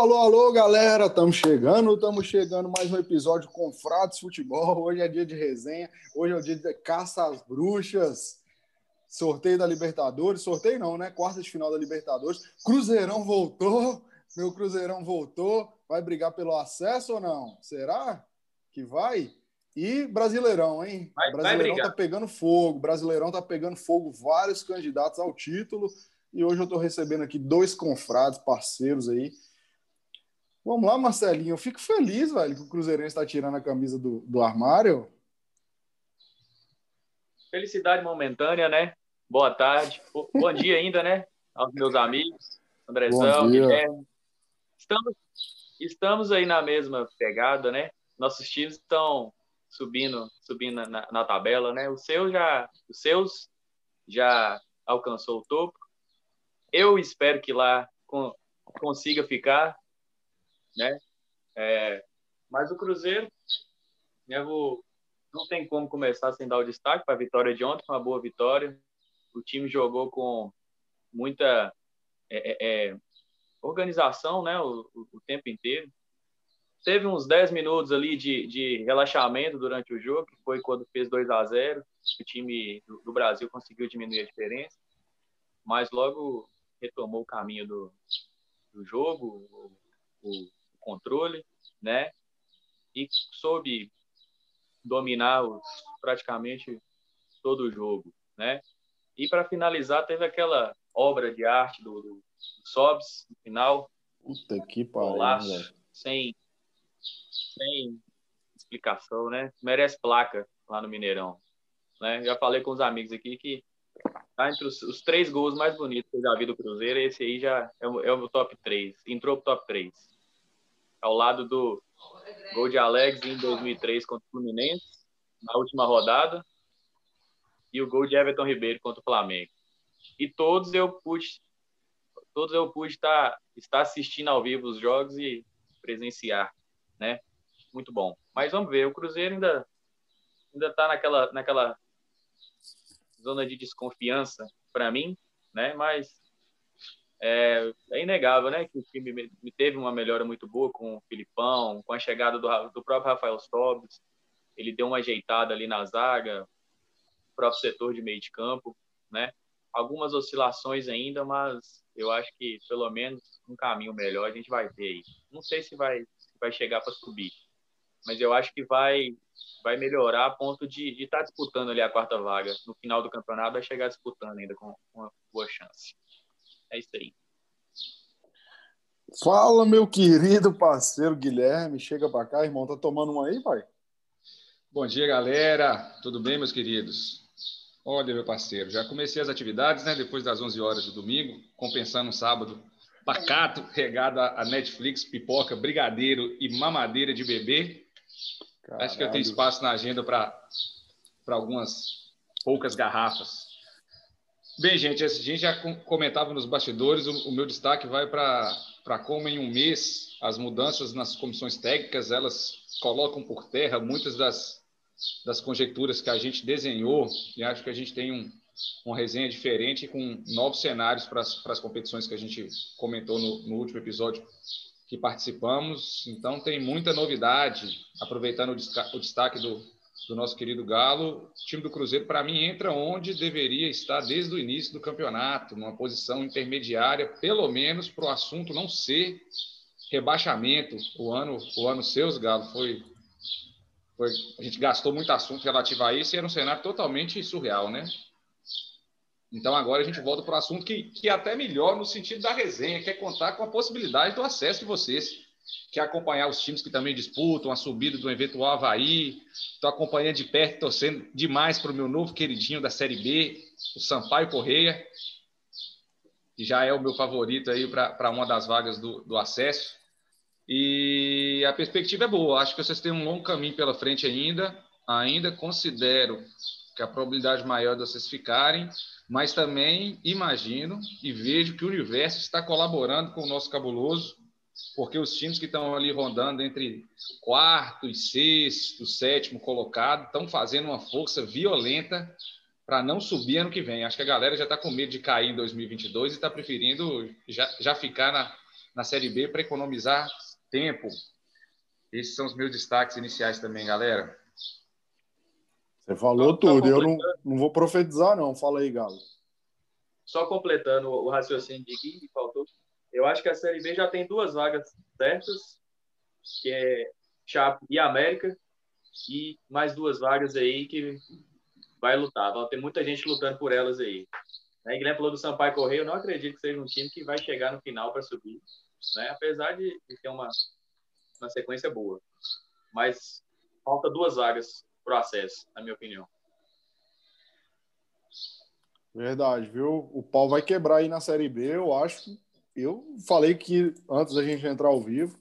alô, alô, galera! Estamos chegando, estamos chegando mais um episódio com Fratos Futebol. Hoje é dia de resenha, hoje é o dia de caça às bruxas. Sorteio da Libertadores, sorteio não, né? Quarta de final da Libertadores. Cruzeirão voltou, meu Cruzeirão voltou. Vai brigar pelo acesso ou não? Será que vai? E Brasileirão, hein? Vai, Brasileirão vai tá pegando fogo, Brasileirão tá pegando fogo, vários candidatos ao título. E hoje eu tô recebendo aqui dois confrades, parceiros aí. Vamos lá, Marcelinho. Eu fico feliz, velho, que o Cruzeirense está tirando a camisa do, do armário. Felicidade momentânea, né? Boa tarde. Bom dia ainda, né? Aos meus amigos, Andrezão, Guilherme. Estamos, estamos aí na mesma pegada, né? Nossos times estão subindo, subindo na, na tabela, né? O seu já, os seus já alcançou o topo. Eu espero que lá consiga ficar, né? É, mas o Cruzeiro, né, vou, não tem como começar sem dar o destaque para a vitória de ontem, uma boa vitória. O time jogou com muita é, é, é organização, né, o, o, tempo inteiro. Teve uns 10 minutos ali de, de relaxamento durante o jogo, que foi quando fez 2 a 0 o time do, do Brasil conseguiu diminuir a diferença. Mas logo retomou o caminho do, do jogo, o, o, controle, né? E soube dominar os, praticamente todo o jogo, né? E para finalizar, teve aquela obra de arte do, do, do Sobs no final. Puta que pariu, sem, sem explicação, né? Merece placa lá no Mineirão. Né? Já falei com os amigos aqui que Tá entre os, os, três gols mais bonitos que eu já vi do Cruzeiro, esse aí já é o, é o top 3. Entrou pro top 3. Ao lado do gol de Alex em 2003 contra o Fluminense, na última rodada, e o gol de Everton Ribeiro contra o Flamengo. E todos eu pude todos eu pude estar, estar assistindo ao vivo os jogos e presenciar, né? Muito bom. Mas vamos ver, o Cruzeiro ainda ainda está naquela naquela zona de desconfiança para mim, né? Mas é, é, inegável, né? Que o time teve uma melhora muito boa com o Filipão, com a chegada do, do próprio Rafael Sobres. Ele deu uma ajeitada ali na zaga, próprio setor de meio de campo, né? Algumas oscilações ainda, mas eu acho que pelo menos um caminho melhor a gente vai ter aí. Não sei se vai, se vai chegar para subir, mas eu acho que vai vai melhorar a ponto de estar tá disputando ali a quarta vaga. No final do campeonato vai chegar disputando ainda com, uma boa chance. É isso aí. Fala, meu querido parceiro Guilherme. Chega para cá, irmão. Tá tomando uma aí, pai? Bom dia, galera. Tudo bem, meus queridos? Olha, meu parceiro, já comecei as atividades, né? Depois das 11 horas do domingo, compensando um sábado pacato, regado a Netflix, pipoca, brigadeiro e mamadeira de bebê. Caralho. Acho que eu tenho espaço na agenda para algumas poucas garrafas. Bem, gente, a gente já comentava nos bastidores, o, o meu destaque vai para como em um mês as mudanças nas comissões técnicas, elas colocam por terra muitas das, das conjecturas que a gente desenhou e acho que a gente tem um, uma resenha diferente com novos cenários para as, competições que a gente comentou no, no último episódio que participamos. Então, tem muita novidade. Aproveitando o destaque do, do nosso querido Galo, o time do Cruzeiro, para mim, entra onde deveria estar desde o início do campeonato, numa posição intermediária, pelo menos para o assunto não ser rebaixamento. O ano, o ano seus, Galo, foi, foi. A gente gastou muito assunto relativo a isso e era um cenário totalmente surreal, né? Então agora a gente volta para o assunto que, que é até melhor no sentido da resenha, que é contar com a possibilidade do acesso de vocês, que é acompanhar os times que também disputam a subida do eventual Havaí. Estou acompanhando de perto, torcendo demais para o meu novo queridinho da Série B, o Sampaio Correia, que já é o meu favorito aí para uma das vagas do, do acesso. E a perspectiva é boa. Acho que vocês têm um longo caminho pela frente ainda. Ainda considero que a probabilidade maior de vocês ficarem mas também imagino e vejo que o universo está colaborando com o nosso cabuloso, porque os times que estão ali rondando entre quarto e sexto, sétimo colocado, estão fazendo uma força violenta para não subir ano que vem. Acho que a galera já está com medo de cair em 2022 e está preferindo já, já ficar na, na Série B para economizar tempo. Esses são os meus destaques iniciais também, galera. Você falou tudo. Só eu não, não vou profetizar, não. Fala aí, Galo. Só completando o raciocínio de Gui, faltou. Eu acho que a Série B já tem duas vagas certas, que é Chape e América, e mais duas vagas aí que vai lutar. Vai ter muita gente lutando por elas aí. Né? Guilherme falou do Sampaio Correio, eu não acredito que seja um time que vai chegar no final para subir, né? apesar de ter uma, uma sequência boa. Mas falta duas vagas para o acesso, na minha opinião. Verdade, viu? O pau vai quebrar aí na Série B, eu acho. Eu falei que antes da gente entrar ao vivo,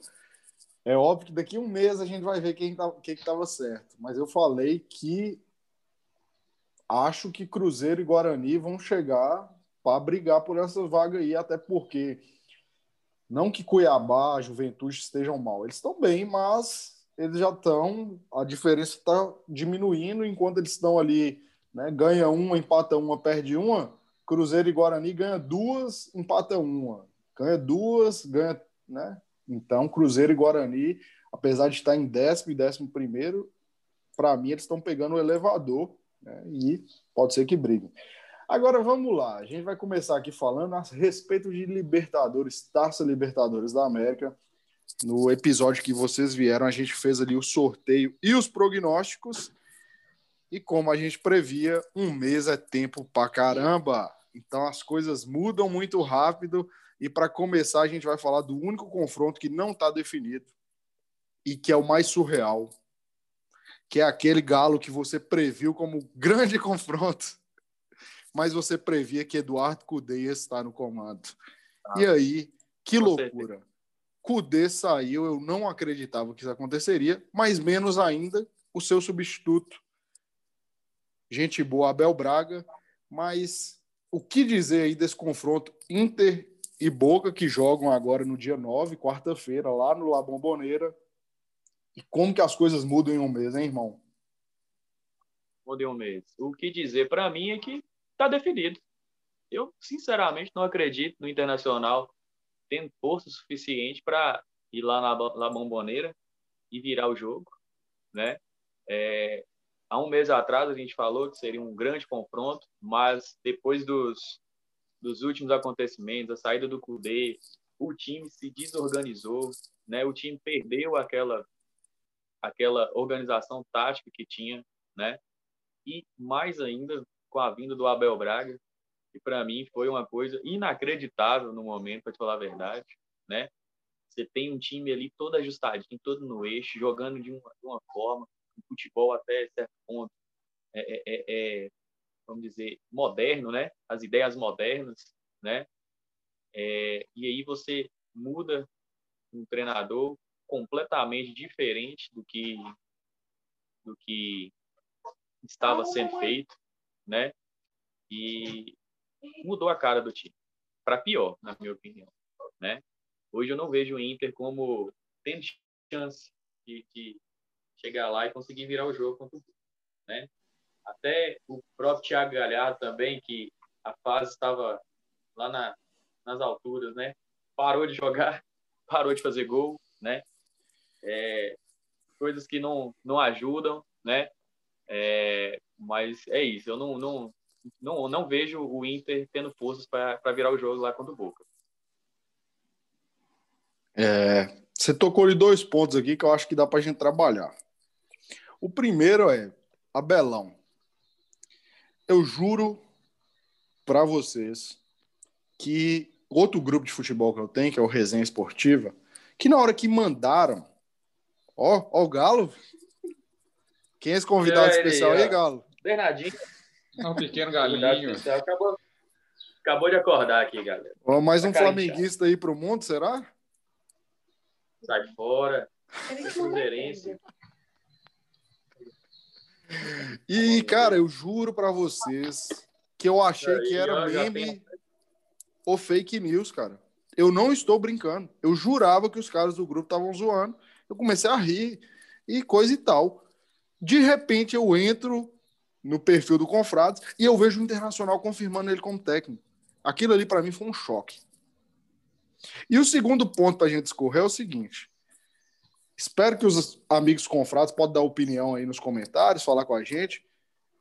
é óbvio que daqui a um mês a gente vai ver quem tá, estava certo. Mas eu falei que acho que Cruzeiro e Guarani vão chegar para brigar por essa vaga aí, até porque não que Cuiabá, Juventude estejam mal, eles estão bem, mas eles já estão, a diferença está diminuindo enquanto eles estão ali, né? Ganha uma, empata uma, perde uma. Cruzeiro e Guarani ganha duas, empata uma. Ganha duas, ganha, né? Então, Cruzeiro e Guarani, apesar de estar em décimo e décimo primeiro, para mim eles estão pegando o elevador né? e pode ser que briguem. Agora vamos lá, a gente vai começar aqui falando a respeito de Libertadores, Taça Libertadores da América. No episódio que vocês vieram, a gente fez ali o sorteio e os prognósticos. E como a gente previa, um mês é tempo pra caramba. Então as coisas mudam muito rápido. E para começar, a gente vai falar do único confronto que não está definido e que é o mais surreal, que é aquele galo que você previu como grande confronto, mas você previa que Eduardo Cudê ia estar no comando. Ah, e aí, que loucura. Cudê saiu, eu não acreditava que isso aconteceria, mas menos ainda o seu substituto. Gente boa, Abel Braga, mas o que dizer aí desse confronto Inter e Boca que jogam agora no dia 9, quarta-feira, lá no La Bombonera, e como que as coisas mudam em um mês, hein, irmão? Mudam em um mês. O que dizer para mim é que está definido. Eu, sinceramente, não acredito no Internacional tendo força suficiente para ir lá na, na Bomboneira e virar o jogo, né? É, há um mês atrás a gente falou que seria um grande confronto, mas depois dos, dos últimos acontecimentos, a saída do Cudê, o time se desorganizou, né? O time perdeu aquela aquela organização tática que tinha, né? E mais ainda com a vinda do Abel Braga, que para mim foi uma coisa inacreditável no momento, para te falar a verdade, né? Você tem um time ali todo ajustadinho, todo no eixo, jogando de uma, de uma forma, um futebol até certo ponto, é, é, é, é vamos dizer, moderno, né? As ideias modernas, né? É, e aí você muda um treinador completamente diferente do que do que estava sendo feito, né? E mudou a cara do time para pior, na minha opinião, né? Hoje eu não vejo o Inter como tendo chance de, de chegar lá e conseguir virar o jogo contra o né? Até o próprio Thiago Galhardo também, que a fase estava lá na, nas alturas, né? Parou de jogar, parou de fazer gol, né? É, coisas que não, não ajudam, né? É, mas é isso, eu não, não, não, não vejo o Inter tendo forças para virar o jogo lá contra o Boca. É, você tocou em dois pontos aqui que eu acho que dá para a gente trabalhar. O primeiro é Abelão. Eu juro para vocês que outro grupo de futebol que eu tenho, que é o Resenha Esportiva, que na hora que mandaram, ó, ó o Galo. Quem é esse convidado é, especial aí, Galo? Bernardinho. É um pequeno galinho. Acabou, acabou de acordar aqui, galera. Ó, mais um flamenguista aí pro mundo, será? Sai fora. Cruzeirense. E, cara, eu juro para vocês que eu achei que era meme ou fake news, cara. Eu não estou brincando. Eu jurava que os caras do grupo estavam zoando. Eu comecei a rir e coisa e tal. De repente eu entro no perfil do Confrades e eu vejo o Internacional confirmando ele como técnico. Aquilo ali para mim foi um choque. E o segundo ponto para a gente escorrer é o seguinte. Espero que os amigos confrados podem dar opinião aí nos comentários, falar com a gente.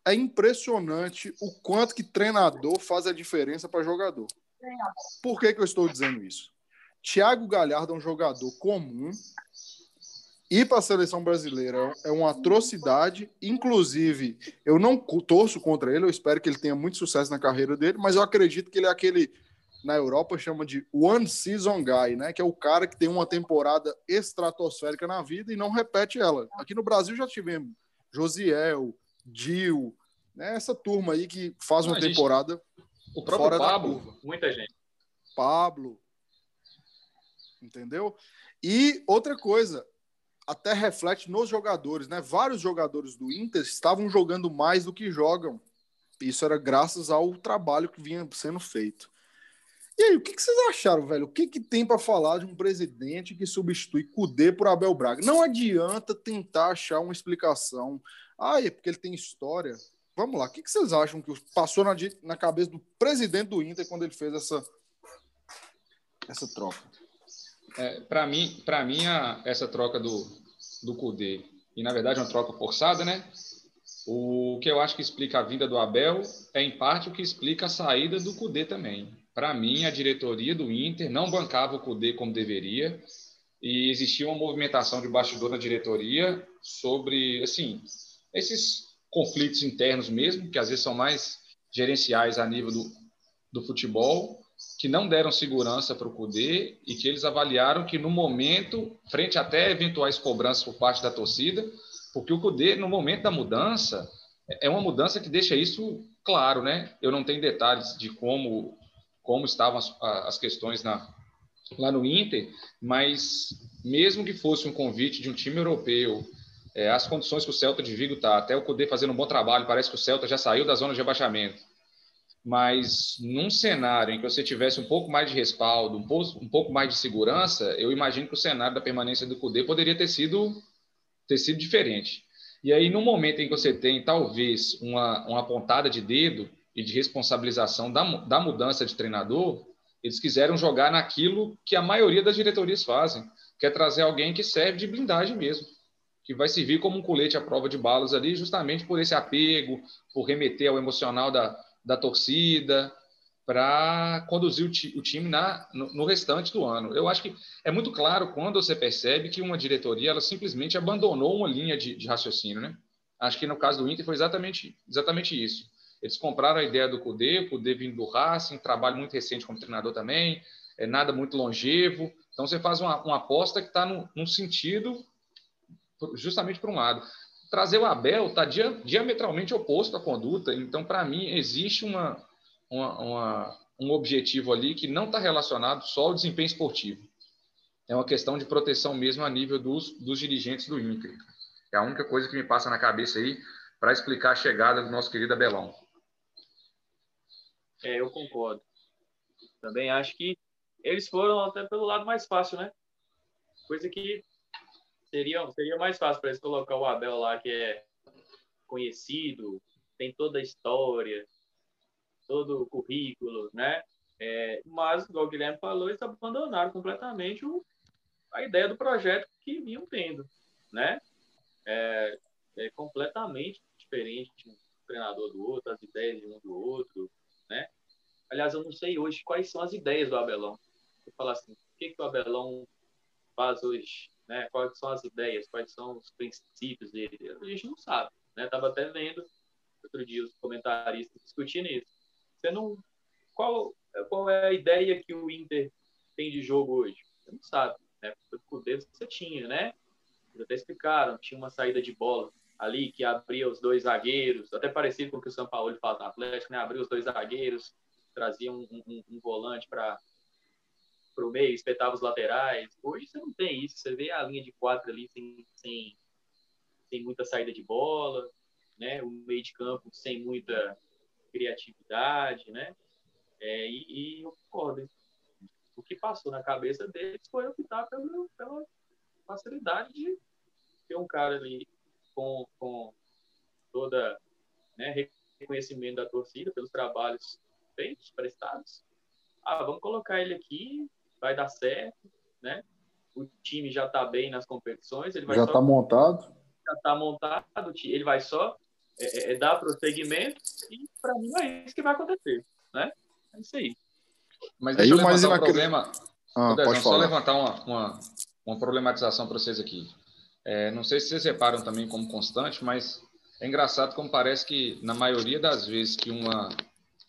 É impressionante o quanto que treinador faz a diferença para jogador. Por que, que eu estou dizendo isso? Thiago Galhardo é um jogador comum. Ir para a seleção brasileira é uma atrocidade. Inclusive, eu não torço contra ele, eu espero que ele tenha muito sucesso na carreira dele, mas eu acredito que ele é aquele na Europa chama de one season guy, né? Que é o cara que tem uma temporada estratosférica na vida e não repete ela. Aqui no Brasil já tivemos Josiel, Dil, né? Essa turma aí que faz uma temporada o próprio fora Pablo, da curva. muita gente. Pablo, entendeu? E outra coisa, até reflete nos jogadores, né? Vários jogadores do Inter estavam jogando mais do que jogam. Isso era graças ao trabalho que vinha sendo feito. E aí, o que, que vocês acharam, velho? O que, que tem para falar de um presidente que substitui Cudê por Abel Braga? Não adianta tentar achar uma explicação. Ah, é porque ele tem história. Vamos lá, o que, que vocês acham que passou na, na cabeça do presidente do Inter quando ele fez essa, essa troca? É, para mim, para mim a, essa troca do, do Cudê, e na verdade é uma troca forçada, né? O que eu acho que explica a vinda do Abel é, em parte, o que explica a saída do Cudê também. Para mim, a diretoria do Inter não bancava o Cudê como deveria e existia uma movimentação de bastidor na diretoria sobre, assim, esses conflitos internos mesmo, que às vezes são mais gerenciais a nível do, do futebol, que não deram segurança para o Cudê e que eles avaliaram que no momento, frente até eventuais cobranças por parte da torcida, porque o Cudê, no momento da mudança, é uma mudança que deixa isso claro, né? Eu não tenho detalhes de como como estavam as, as questões na, lá no Inter, mas mesmo que fosse um convite de um time europeu, é, as condições que o Celta de Vigo está, até o poder fazendo um bom trabalho, parece que o Celta já saiu da zona de rebaixamento. Mas num cenário em que você tivesse um pouco mais de respaldo, um pouco, um pouco mais de segurança, eu imagino que o cenário da permanência do Cudê poderia ter sido, ter sido diferente. E aí, no momento em que você tem, talvez, uma, uma pontada de dedo, e de responsabilização da, da mudança de treinador, eles quiseram jogar naquilo que a maioria das diretorias fazem, que é trazer alguém que serve de blindagem mesmo, que vai servir como um colete à prova de balas ali, justamente por esse apego, por remeter ao emocional da, da torcida, para conduzir o, o, time na, no, no, restante do ano. Eu acho que é muito claro quando você percebe que uma diretoria ela simplesmente abandonou uma linha de, de raciocínio. Né? Acho que no caso do Inter foi exatamente, exatamente isso eles compraram a ideia do Cudê, o Cudê vindo do Racing, trabalho muito recente como treinador também, é nada muito longevo. Então você faz uma, uma aposta que está num, sentido justamente para um lado. Trazer o Abel está dia, diametralmente oposto à conduta. Então, para mim, existe uma, uma, uma, um objetivo ali que não está relacionado só ao desempenho esportivo. É uma questão de proteção mesmo a nível dos, dos dirigentes do Inter. É a única coisa que me passa na cabeça aí para explicar a chegada do nosso querido Abelão. É, eu concordo. Também acho que eles foram até pelo lado mais fácil, né? Coisa que seria, seria mais fácil para eles colocar o Abel lá, que é conhecido, tem toda a história, todo o currículo, né? É, mas, igual o Guilherme falou, eles abandonaram completamente o, a ideia do projeto que vinham tendo, né? É, é completamente diferente um treinador do outro, as ideias de um do outro? Aliás, eu não sei hoje quais são as ideias do Abelão. Eu falo assim, o que, que o Abelão faz hoje? Né? Quais são as ideias? Quais são os princípios dele? A gente não sabe. Né? Tava até vendo outro dia os comentaristas discutindo isso. Você não qual qual é a ideia que o Inter tem de jogo hoje? Você não sabe, né? Por dedo você tinha, né? Eles até explicaram, tinha uma saída de bola ali que abria os dois zagueiros, até parecido com o que o São Paulo faz no Atlético, né? Abria os dois zagueiros, trazia um, um, um volante para o meio, espetava os laterais. Hoje você não tem isso, você vê a linha de quatro ali sem, sem, sem muita saída de bola, né? O meio de campo sem muita criatividade, né? É, e, e eu concordo. O que passou na cabeça deles foi optar pela, pela facilidade de ter um cara ali com, com toda né, reconhecimento da torcida pelos trabalhos feitos, prestados. Ah, vamos colocar ele aqui vai dar certo, né? O time já está bem nas competições, ele vai já está montado, já está montado, ele vai só é, é, é dar prosseguimento e para mim é isso que vai acontecer, né? É isso aí. Mas deixa aí, eu levantar um problema. Ah, pode só levantar uma, uma, uma problematização para vocês aqui. É, não sei se vocês reparam também como constante, mas é engraçado como parece que na maioria das vezes que uma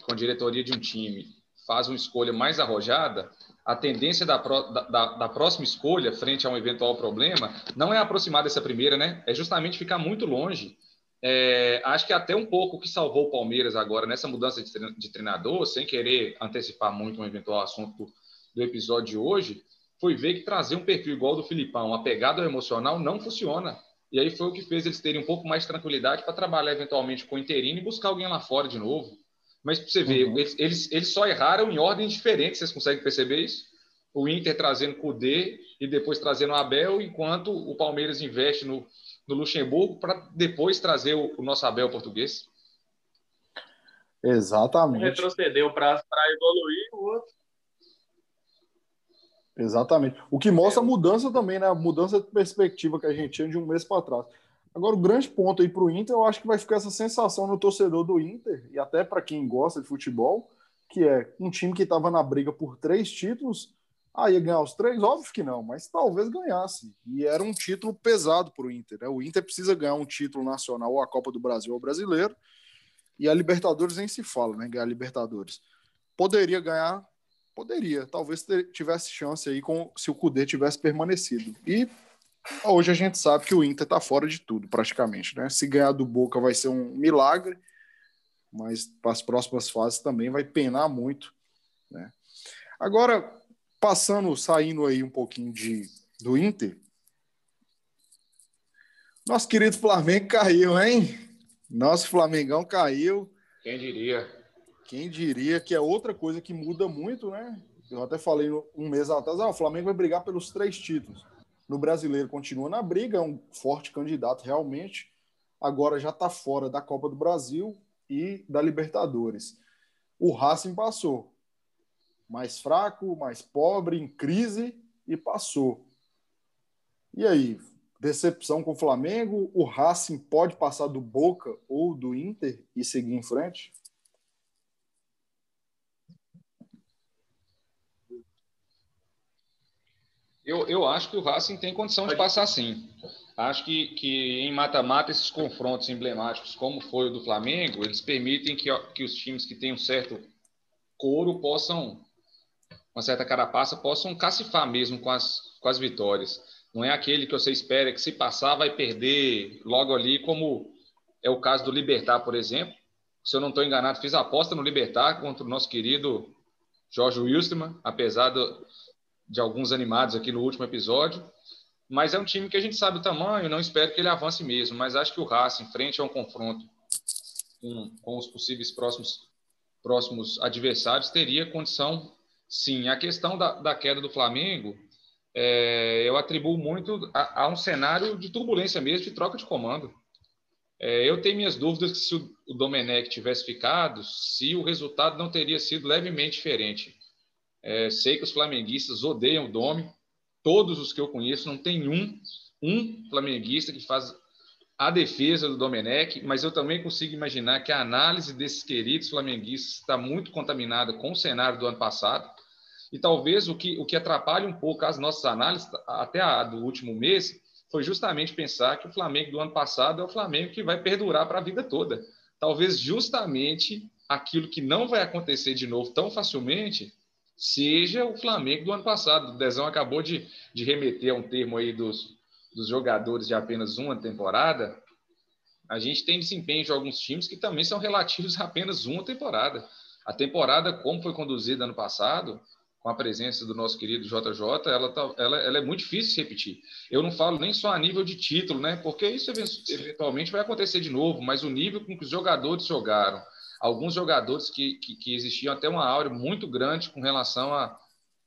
com a diretoria de um time faz uma escolha mais arrojada, a tendência da, da, da, próxima escolha, frente a um eventual problema, não é aproximar dessa primeira, né? É justamente ficar muito longe. É, acho que até um pouco o que salvou o Palmeiras agora nessa mudança de treinador, sem querer antecipar muito um eventual assunto do episódio de hoje, foi ver que trazer um perfil igual do Filipão, apegado ao emocional, não funciona. E aí foi o que fez eles terem um pouco mais de tranquilidade para trabalhar eventualmente com o interino e buscar alguém lá fora de novo. Mas para você ver, uhum. eles, eles, eles, só erraram em ordens diferentes, vocês conseguem perceber isso? O Inter trazendo Kudê e depois trazendo o Abel, enquanto o Palmeiras investe no, no Luxemburgo para depois trazer o, o, nosso Abel português. Exatamente. Retrocedeu para evoluir o outro. Exatamente. O que mostra a mudança também, né? A mudança de perspectiva que a gente tinha de um mês para trás. Agora, o grande ponto aí para o Inter, eu acho que vai ficar essa sensação no torcedor do Inter, e até para quem gosta de futebol, que é um time que estava na briga por três títulos, ah, ia ganhar os três? Óbvio que não, mas talvez ganhasse. E era um título pesado para o Inter. Né? O Inter precisa ganhar um título nacional, ou a Copa do Brasil ou o Brasileiro, e a Libertadores nem se fala, né? Ganhar a Libertadores. Poderia ganhar? Poderia. Talvez tivesse chance aí com, se o Cudê tivesse permanecido. E Hoje a gente sabe que o Inter está fora de tudo, praticamente. Né? Se ganhar do Boca vai ser um milagre, mas para as próximas fases também vai penar muito. Né? Agora, passando, saindo aí um pouquinho de, do Inter, nosso querido Flamengo caiu, hein? Nosso Flamengão caiu. Quem diria? Quem diria que é outra coisa que muda muito, né? Eu até falei um mês atrás, ah, o Flamengo vai brigar pelos três títulos no brasileiro continua na briga, é um forte candidato realmente. Agora já está fora da Copa do Brasil e da Libertadores. O Racing passou. Mais fraco, mais pobre, em crise e passou. E aí, decepção com o Flamengo? O Racing pode passar do Boca ou do Inter e seguir em frente? Eu, eu acho que o Racing tem condição de passar sim. Acho que, que em mata-mata esses confrontos emblemáticos, como foi o do Flamengo, eles permitem que, que os times que têm um certo couro possam, uma certa carapaça, possam cacifar mesmo com as, com as vitórias. Não é aquele que você espera que se passar vai perder logo ali, como é o caso do Libertar, por exemplo. Se eu não estou enganado, fiz aposta no Libertar contra o nosso querido Jorge Wilstermann, apesar do, de alguns animados aqui no último episódio. Mas é um time que a gente sabe o tamanho, não espero que ele avance mesmo. Mas acho que o Racing, frente a um confronto com, com os possíveis próximos, próximos adversários, teria condição, sim. A questão da, da queda do Flamengo, é, eu atribuo muito a, a, um cenário de turbulência mesmo, de troca de comando. É, eu tenho minhas dúvidas que se o, o Domenech tivesse ficado, se o resultado não teria sido levemente diferente. É, sei que os flamenguistas odeiam o Domi. Todos os que eu conheço, não tem um, um flamenguista que faz a defesa do Domenech, mas eu também consigo imaginar que a análise desses queridos flamenguistas está muito contaminada com o cenário do ano passado. E talvez o que, o que atrapalha um pouco as nossas análises, até a do último mês, foi justamente pensar que o Flamengo do ano passado é o Flamengo que vai perdurar para a vida toda. Talvez justamente aquilo que não vai acontecer de novo tão facilmente seja o Flamengo do ano passado. O Dezão acabou de, de remeter a um termo aí dos, dos jogadores de apenas uma temporada. A gente tem desempenho de alguns times que também são relativos a apenas uma temporada. A temporada, como foi conduzida ano passado, com a presença do nosso querido JJ, ela, tá, ela, ela é muito difícil de repetir. Eu não falo nem só a nível de título, né? Porque isso eventualmente vai acontecer de novo, mas o nível com que os jogadores jogaram, alguns jogadores que, que, que existiam até uma áurea muito grande com relação a,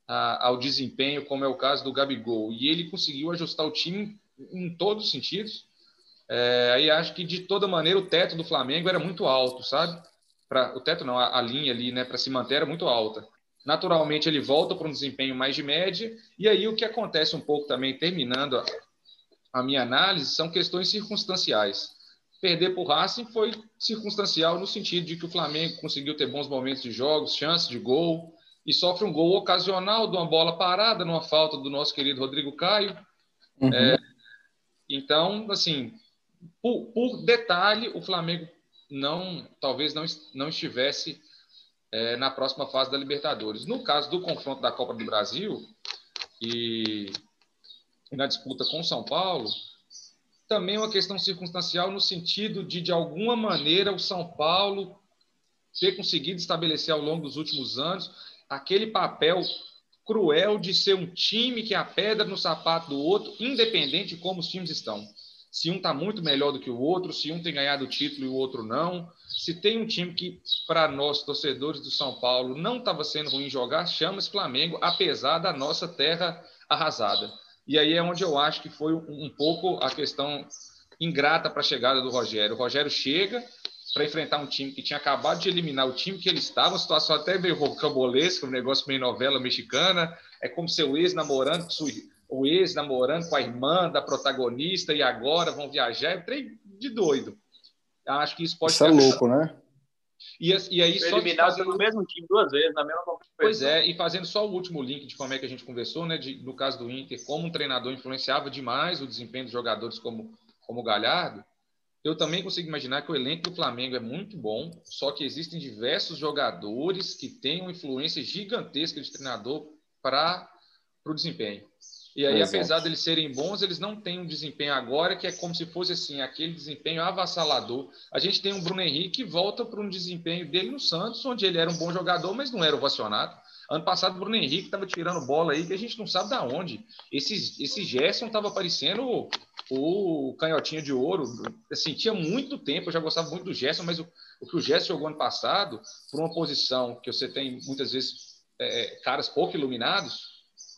a, ao desempenho, como é o caso do Gabigol. E ele conseguiu ajustar o time em todos os sentidos. É, aí acho que de toda maneira o teto do Flamengo era muito alto, sabe? Pra, o teto não, a, a linha ali, né, para se manter era muito alta. naturalmente ele volta para um desempenho mais de média, e aí o que acontece um pouco também, terminando a, a minha análise, são questões circunstanciais. Perder para o Racing foi circunstancial no sentido de que o Flamengo conseguiu ter bons momentos de jogos, chances de gol, e sofre um gol ocasional de uma bola parada, numa falta do nosso querido Rodrigo Caio. Uhum. É, então, assim, por, por, detalhe, o Flamengo não, talvez não, não estivesse é, na próxima fase da Libertadores. No caso do confronto da Copa do Brasil e, na disputa com o São Paulo, também uma questão circunstancial no sentido de, de alguma maneira, o São Paulo ter conseguido estabelecer ao longo dos últimos anos aquele papel cruel de ser um time que é a pedra no sapato do outro, independente de como os times estão. Se um está muito melhor do que o outro, se um tem ganhado o título e o outro não. Se tem um time que, para nós, torcedores do São Paulo, não estava sendo ruim jogar, chama-se Flamengo, apesar da nossa terra arrasada. E aí é onde eu acho que foi um, um pouco a questão ingrata para a chegada do Rogério. O Rogério chega, para enfrentar um time que tinha acabado de eliminar o time que ele estava, uma situação até meio rocambolesca, um negócio meio novela mexicana, é como seu ex-namorando, o ex namorando com a irmã da protagonista e agora vão viajar, é trem de doido. Acho que isso pode isso ser. é louco, né? E, e aí só eliminado fazendo... pelo mesmo time duas vezes, na mesma competição. Pois é, e fazendo só o último link de como é que a gente conversou, né? De, no caso do Inter, como um treinador influenciava demais o desempenho dos jogadores como, como o Galhardo. Eu também consigo imaginar que o elenco do Flamengo é muito bom, só que existem diversos jogadores que têm uma influência gigantesca de treinador para o desempenho. E aí, Exato. apesar deles serem bons, eles não têm um desempenho agora que é como se fosse assim, aquele desempenho avassalador. A gente tem um Bruno Henrique que volta para um desempenho dele no Santos, onde ele era um bom jogador, mas não era ovacionado. Ano passado, o Bruno Henrique estava tirando bola aí que a gente não sabe da onde. Esse, esse Gerson estava parecendo o canhotinho de ouro. Assim, tinha muito tempo, eu já gostava muito do Gerson, mas o, o que o Gerson jogou ano passado, por uma posição que você tem muitas vezes é, caras pouco iluminados,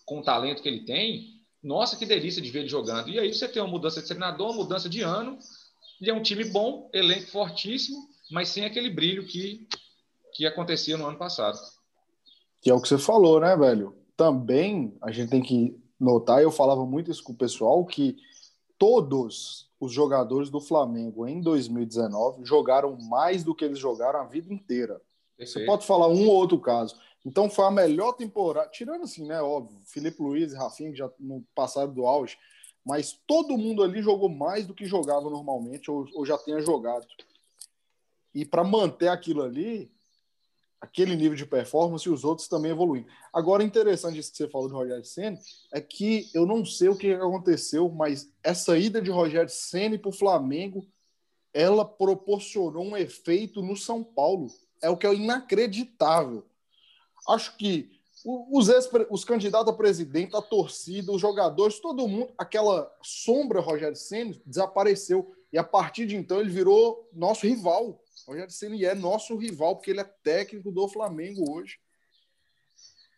com o talento que ele tem, nossa, que delícia de ver ele jogando. E aí você tem uma mudança de treinador, uma mudança de ano, e é um time bom, elenco fortíssimo, mas sem aquele brilho que, que acontecia no ano passado. Que é o que você falou, né, velho? Também a gente tem que notar, eu falava muito isso com o pessoal, que todos os jogadores do Flamengo em 2019 jogaram mais do que eles jogaram a vida inteira. Perfeito. Você pode falar um ou outro caso. Então foi a melhor temporada, tirando assim, né? Óbvio, Felipe Luiz e Rafinha, que já no passado do auge, mas todo mundo ali jogou mais do que jogava normalmente, ou, ou já tenha jogado. E para manter aquilo ali, aquele nível de performance e os outros também evoluindo. Agora, interessante isso que você falou do Rogério Senna é que eu não sei o que aconteceu, mas essa ida de Rogério Senna para o Flamengo, ela proporcionou um efeito no São Paulo. É o que é inacreditável. Acho que os, os candidatos a presidente, a torcida, os jogadores, todo mundo, aquela sombra Rogério Senna desapareceu. E a partir de então ele virou nosso rival. Rogério Ceni é nosso rival, porque ele é técnico do Flamengo hoje.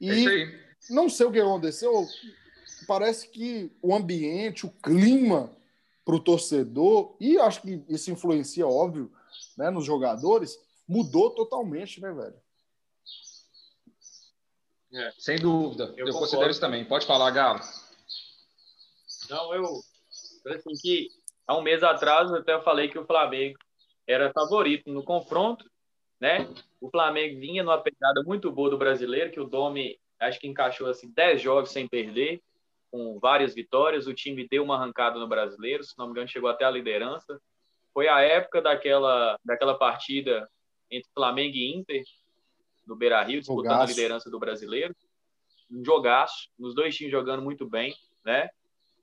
E é não sei o que aconteceu. Parece que o ambiente, o clima para o torcedor, e acho que isso influencia, óbvio, né, nos jogadores, mudou totalmente, né, velho? É. Sem dúvida. Eu, eu considero isso também. Pode falar, Galo. Não, eu. Assim, que há um mês atrás eu até falei que o Flamengo era favorito no confronto, né? O Flamengo vinha numa pegada muito boa do brasileiro, que o Domi acho que encaixou assim 10 jogos sem perder, com várias vitórias. O time deu uma arrancada no brasileiro, se não me engano, chegou até a liderança. Foi a época daquela, daquela partida entre Flamengo e Inter, no Beira Rio, disputando jogaço. a liderança do brasileiro. Um jogaço, os dois times jogando muito bem, né?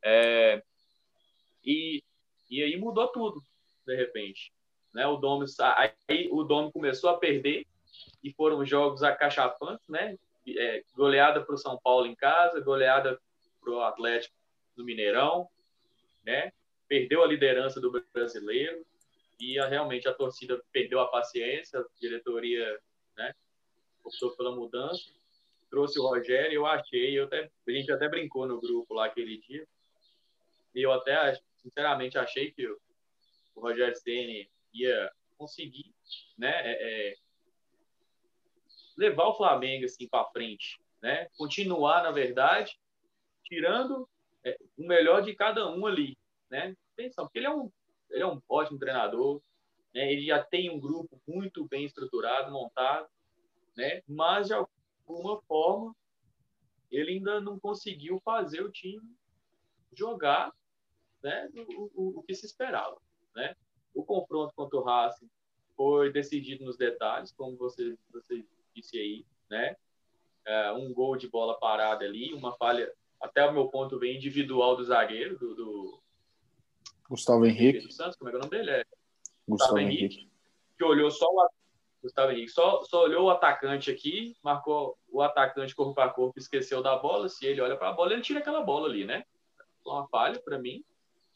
É, e, e aí mudou tudo, de repente. Né? O Dome aí o Dome começou a perder e foram jogos acachapantes, né? É, goleada para o São Paulo em casa, goleada para o Atlético do Mineirão, né? Perdeu a liderança do brasileiro e a, realmente a torcida perdeu a paciência, a diretoria? Optou pela mudança, trouxe o Rogério, eu achei, eu até, a gente até brincou no grupo lá aquele dia, e eu até, sinceramente, achei que o, Rogério Ceni ia conseguir né, é, é, levar o Flamengo assim para frente, né? Continuar, na verdade, tirando é, o melhor de cada um ali, né? Atenção, porque ele é um, ele é um ótimo treinador, né? Ele já tem um grupo muito bem estruturado, montado, né? Mas de alguma forma ele ainda não conseguiu fazer o time jogar, né? O, o, o que se esperava, né? O confronto contra o Racing foi decidido nos detalhes, como você, você disse aí, né? É, um gol de bola parada ali, uma falha, até o meu ponto bem individual do zagueiro, do, do Gustavo Henrique. Santos, como é que é o nome dele? É Gustavo, Gustavo Henrique, Henrique, que olhou só o Gustavo Henrique só, só olhou o atacante aqui, marcou o atacante corpo a corpo, esqueceu da bola. Se ele olha para a bola, ele tira aquela bola ali, né? Uma falha para mim.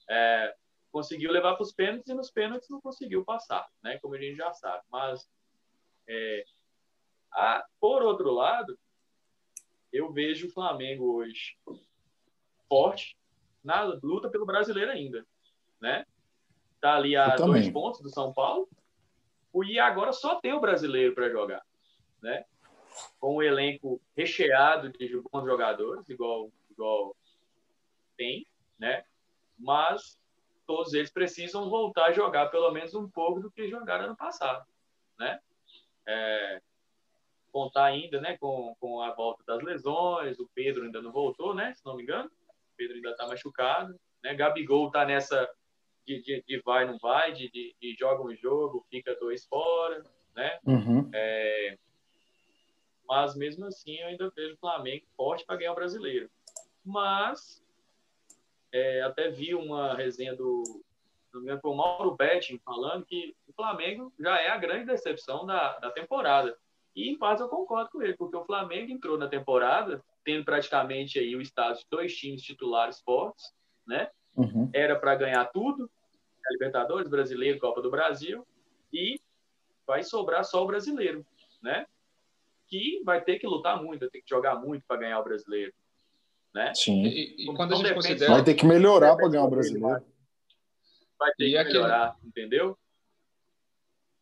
É, conseguiu levar para os pênaltis e nos pênaltis não conseguiu passar, né? Como a gente já sabe. Mas, é, a, por outro lado, eu vejo o Flamengo hoje forte na luta pelo brasileiro ainda, né? Tá ali a dois pontos do São Paulo. E agora só tem o brasileiro para jogar, né? Com um elenco recheado de bons jogadores, igual, igual tem, né? Mas todos eles precisam voltar a jogar pelo menos um pouco do que jogaram ano passado, né? É, contar ainda, né, com, com a volta das lesões, o Pedro ainda não voltou, né, se não me engano, o Pedro ainda está machucado, né, Gabigol está nessa de, de, de, vai, não vai, de, de, de, joga um jogo, fica dois fora, né, uhum. é, mas mesmo assim eu ainda vejo o Flamengo forte para ganhar o brasileiro, mas é, até vi uma resenha do, do meu o Mauro Betting falando que o Flamengo já é a grande decepção da, da temporada. E em parte eu concordo com ele, porque o Flamengo entrou na temporada tendo praticamente aí o status de dois times titulares fortes, né? Uhum. Era para ganhar tudo, Libertadores, Brasileiro, Copa do Brasil, e vai sobrar só o brasileiro, né? Que vai ter que lutar muito, vai ter que jogar muito para ganhar o brasileiro né? Sim. E, e quando a gente considera... Vai ter que melhorar para ganhar o brasileiro. Vai ter e que aquele... melhorar, entendeu?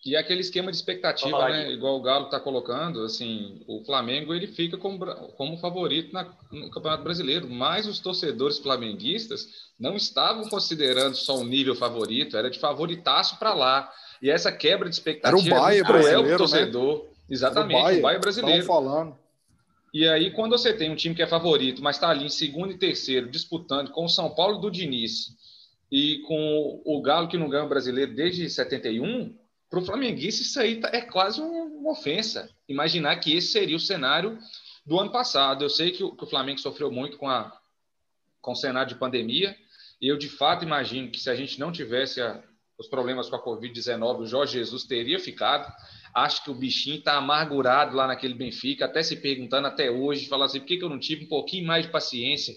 E aquele esquema de expectativa, né? Igual o Galo está colocando, assim, o Flamengo ele fica como, como favorito na, no Campeonato Brasileiro, mas os torcedores flamenguistas não estavam considerando só um nível favorito, era de favoritaço para lá. E essa quebra de expectativa era o Bahia brasileiro, né? torcedor. Né? Exatamente, o Bahia, o Bahia brasileiro. falando. E aí, quando você tem um time que é favorito, mas está ali em segundo e terceiro, disputando com o São Paulo do Diniz e com o Galo que não ganha o brasileiro desde 71, para o Flamenguista isso aí tá, é quase uma ofensa. Imaginar que esse seria o cenário do ano passado. Eu sei que o, o Flamengo sofreu muito com, a, com o cenário de pandemia, eu de fato imagino que se a gente não tivesse a, os problemas com a Covid-19, o Jorge Jesus teria ficado acho que o bichinho está amargurado lá naquele Benfica, até se perguntando até hoje, falar assim, por que, que eu não tive um pouquinho mais de paciência